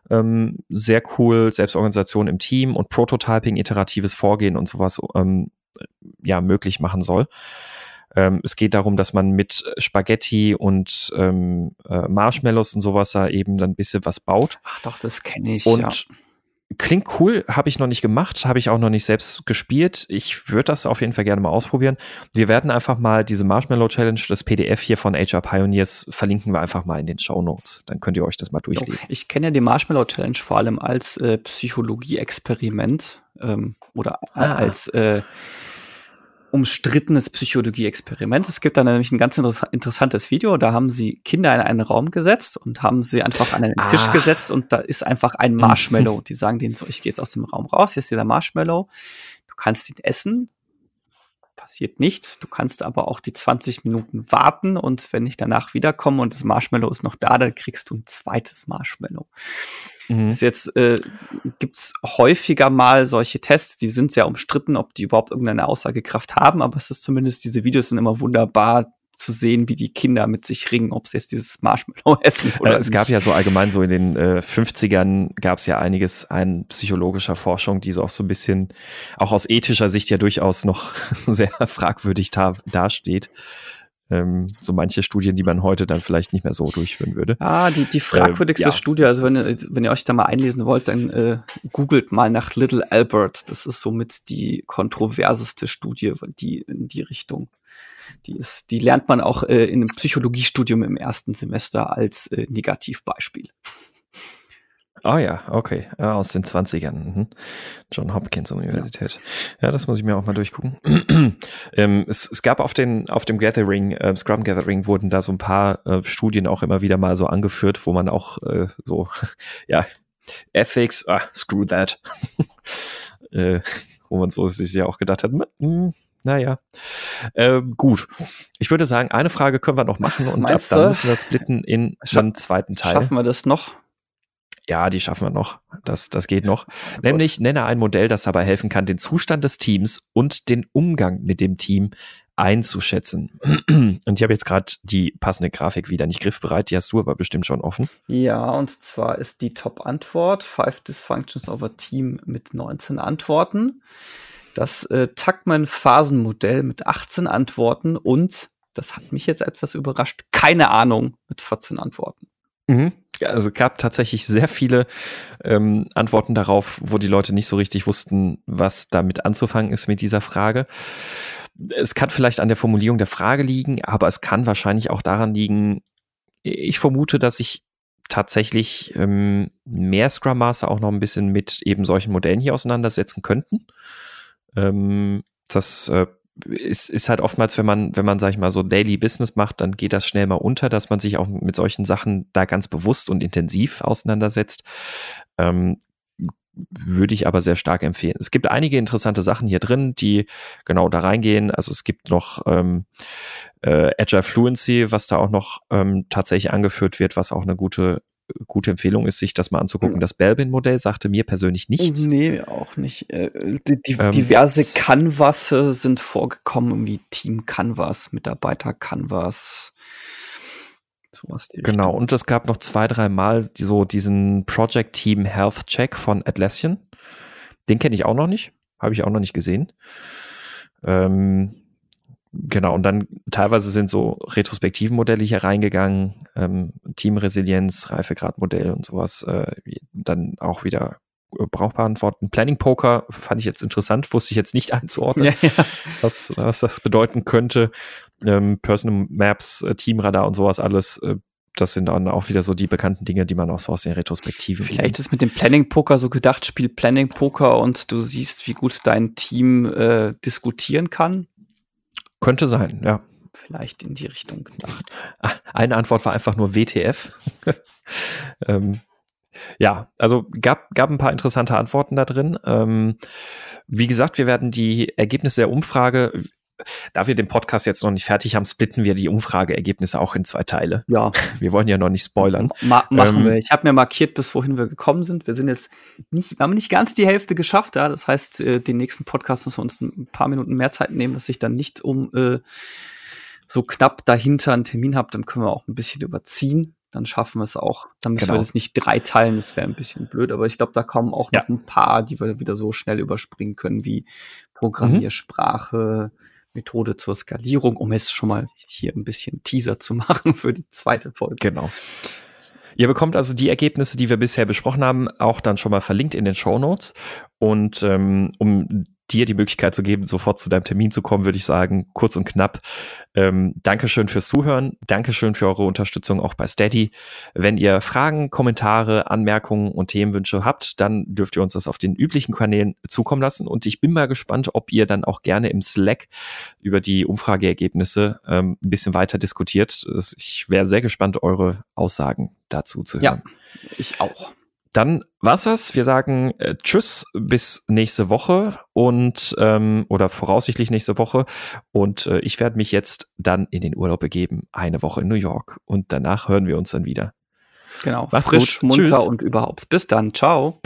[SPEAKER 1] ähm, sehr cool Selbstorganisation im Team und Prototyping, iteratives Vorgehen und sowas ähm, ja möglich machen soll. Ähm, es geht darum, dass man mit Spaghetti und ähm, äh, Marshmallows und sowas da eben dann ein bisschen was baut.
[SPEAKER 2] Ach doch, das kenne ich.
[SPEAKER 1] Und ja. Klingt cool, habe ich noch nicht gemacht, habe ich auch noch nicht selbst gespielt. Ich würde das auf jeden Fall gerne mal ausprobieren. Wir werden einfach mal diese Marshmallow Challenge, das PDF hier von HR Pioneers, verlinken wir einfach mal in den Show Notes. Dann könnt ihr euch das mal durchlesen.
[SPEAKER 2] Ich kenne ja die Marshmallow Challenge vor allem als äh, Psychologie-Experiment ähm, oder ah. als äh, umstrittenes Psychologie-Experiment. Es gibt da nämlich ein ganz interessantes Video. Da haben sie Kinder in einen Raum gesetzt und haben sie einfach an einen ah. Tisch gesetzt und da ist einfach ein Marshmallow. Die sagen denen so, ich gehe jetzt aus dem Raum raus, hier ist dieser Marshmallow. Du kannst ihn essen, passiert nichts. Du kannst aber auch die 20 Minuten warten und wenn ich danach wiederkomme und das Marshmallow ist noch da, dann kriegst du ein zweites Marshmallow. Mhm. Ist jetzt äh, gibt es häufiger mal solche Tests, die sind sehr umstritten, ob die überhaupt irgendeine Aussagekraft haben, aber es ist zumindest, diese Videos sind immer wunderbar zu sehen, wie die Kinder mit sich ringen, ob sie jetzt dieses Marshmallow essen
[SPEAKER 1] oder äh, Es nicht. gab ja so allgemein so in den äh, 50ern gab es ja einiges an psychologischer Forschung, die so auch so ein bisschen auch aus ethischer Sicht ja durchaus noch sehr fragwürdig da, dasteht ähm, so manche Studien, die man heute dann vielleicht nicht mehr so durchführen würde.
[SPEAKER 2] Ah, die, die fragwürdigste äh, ja, Studie, also wenn, ihr, wenn ihr euch da mal einlesen wollt, dann äh, googelt mal nach Little Albert. Das ist somit die kontroverseste Studie, die in die Richtung. Die, ist, die lernt man auch äh, in einem Psychologiestudium im ersten Semester als äh, Negativbeispiel.
[SPEAKER 1] Ah ja, okay. Ja, aus den 20ern. Mhm. John Hopkins Universität. Ja. ja. das muss ich mir auch mal durchgucken. ähm, es, es, gab auf, den, auf dem Gathering, äh, Scrum Gathering, wurden da so ein paar äh, Studien auch immer wieder mal so angeführt, wo man auch äh, so, ja, Ethics, ah, screw that. äh, wo man so sich ja auch gedacht hat, hm, naja. Ähm, gut. Ich würde sagen, eine Frage können wir noch machen und ab dann müssen wir splitten in einen zweiten Teil.
[SPEAKER 2] Schaffen wir das noch?
[SPEAKER 1] Ja, die schaffen wir noch. Das, das geht noch. Nämlich nenne ein Modell, das dabei helfen kann, den Zustand des Teams und den Umgang mit dem Team einzuschätzen. Und ich habe jetzt gerade die passende Grafik wieder nicht griffbereit, die hast du aber bestimmt schon offen.
[SPEAKER 2] Ja, und zwar ist die Top-Antwort Five Dysfunctions of a Team mit 19 Antworten. Das äh, Tuckman-Phasenmodell mit 18 Antworten und, das hat mich jetzt etwas überrascht, keine Ahnung mit 14 Antworten.
[SPEAKER 1] Mhm. Also gab tatsächlich sehr viele ähm, Antworten darauf, wo die Leute nicht so richtig wussten, was damit anzufangen ist mit dieser Frage. Es kann vielleicht an der Formulierung der Frage liegen, aber es kann wahrscheinlich auch daran liegen, ich vermute, dass sich tatsächlich ähm, mehr Scrum Master auch noch ein bisschen mit eben solchen Modellen hier auseinandersetzen könnten. Ähm, das äh, ist, ist halt oftmals, wenn man, wenn man, sag ich mal, so Daily Business macht, dann geht das schnell mal unter, dass man sich auch mit solchen Sachen da ganz bewusst und intensiv auseinandersetzt. Ähm, würde ich aber sehr stark empfehlen. Es gibt einige interessante Sachen hier drin, die genau da reingehen. Also es gibt noch ähm, äh, Agile Fluency, was da auch noch ähm, tatsächlich angeführt wird, was auch eine gute gute Empfehlung ist, sich das mal anzugucken. Das Belbin-Modell sagte mir persönlich nichts.
[SPEAKER 2] Nee, auch nicht. Äh, die, die, ähm, diverse Canvas sind vorgekommen, wie Team Canvas, Mitarbeiter Canvas.
[SPEAKER 1] Sowas genau, und es gab noch zwei, drei Mal so diesen Project Team Health Check von Atlassian. Den kenne ich auch noch nicht. Habe ich auch noch nicht gesehen. Ähm, genau, und dann teilweise sind so retrospektiven Modelle hier reingegangen, ähm, Teamresilienz, Reifegradmodell und sowas, äh, dann auch wieder brauchbare Antworten. Planning Poker fand ich jetzt interessant, wusste ich jetzt nicht einzuordnen, ja, ja. Was, was das bedeuten könnte. Ähm, Personal Maps, äh, Teamradar und sowas alles. Äh, das sind dann auch wieder so die bekannten Dinge, die man auch so aus den Retrospektiven
[SPEAKER 2] Vielleicht kennt. ist mit dem Planning Poker so gedacht, spiel Planning Poker und du siehst, wie gut dein Team äh, diskutieren kann.
[SPEAKER 1] Könnte sein, ja.
[SPEAKER 2] Vielleicht in die Richtung gedacht.
[SPEAKER 1] Eine Antwort war einfach nur WTF. ähm, ja, also gab, gab ein paar interessante Antworten da drin. Ähm, wie gesagt, wir werden die Ergebnisse der Umfrage, da wir den Podcast jetzt noch nicht fertig haben, splitten wir die Umfrageergebnisse auch in zwei Teile.
[SPEAKER 2] Ja.
[SPEAKER 1] Wir wollen ja noch nicht spoilern.
[SPEAKER 2] Ma machen ähm, wir. Ich habe mir markiert, bis wohin wir gekommen sind. Wir sind jetzt nicht, wir haben nicht ganz die Hälfte geschafft. Ja? Das heißt, äh, den nächsten Podcast müssen wir uns ein paar Minuten mehr Zeit nehmen, dass sich dann nicht um, äh, so knapp dahinter einen Termin habt, dann können wir auch ein bisschen überziehen. Dann schaffen wir es auch. Dann müssen
[SPEAKER 1] Genau.
[SPEAKER 2] wir das nicht drei teilen, das wäre ein bisschen blöd. Aber ich glaube, da kommen auch
[SPEAKER 1] Ja.
[SPEAKER 2] noch ein paar, die wir wieder so schnell überspringen können, wie Programmiersprache, Methode zur Skalierung, um jetzt schon mal hier ein bisschen Teaser zu machen für die zweite Folge.
[SPEAKER 1] Genau. Ihr bekommt also die Ergebnisse, die wir bisher besprochen haben, auch dann schon mal verlinkt in den Show Notes. Und ähm, um dir die Möglichkeit zu geben, sofort zu deinem Termin zu kommen, würde ich sagen, kurz und knapp. Ähm, Dankeschön fürs Zuhören. Dankeschön für eure Unterstützung auch bei Steady. Wenn ihr Fragen, Kommentare, Anmerkungen und Themenwünsche habt, dann dürft ihr uns das auf den üblichen Kanälen zukommen lassen. Und ich bin mal gespannt, ob ihr dann auch gerne im Slack über die Umfrageergebnisse ähm, ein bisschen weiter diskutiert. Ich wäre sehr gespannt, eure Aussagen dazu zu hören.
[SPEAKER 2] Ja. Ich auch.
[SPEAKER 1] Dann war's das. Wir sagen äh, Tschüss bis nächste Woche und ähm, oder voraussichtlich nächste Woche. Und äh, ich werde mich jetzt dann in den Urlaub begeben, eine Woche in New York. Und danach hören wir uns dann wieder.
[SPEAKER 2] Genau.
[SPEAKER 1] Macht's
[SPEAKER 2] Frisch,
[SPEAKER 1] gut.
[SPEAKER 2] munter
[SPEAKER 1] Tschüss.
[SPEAKER 2] und überhaupt. Bis dann. Ciao.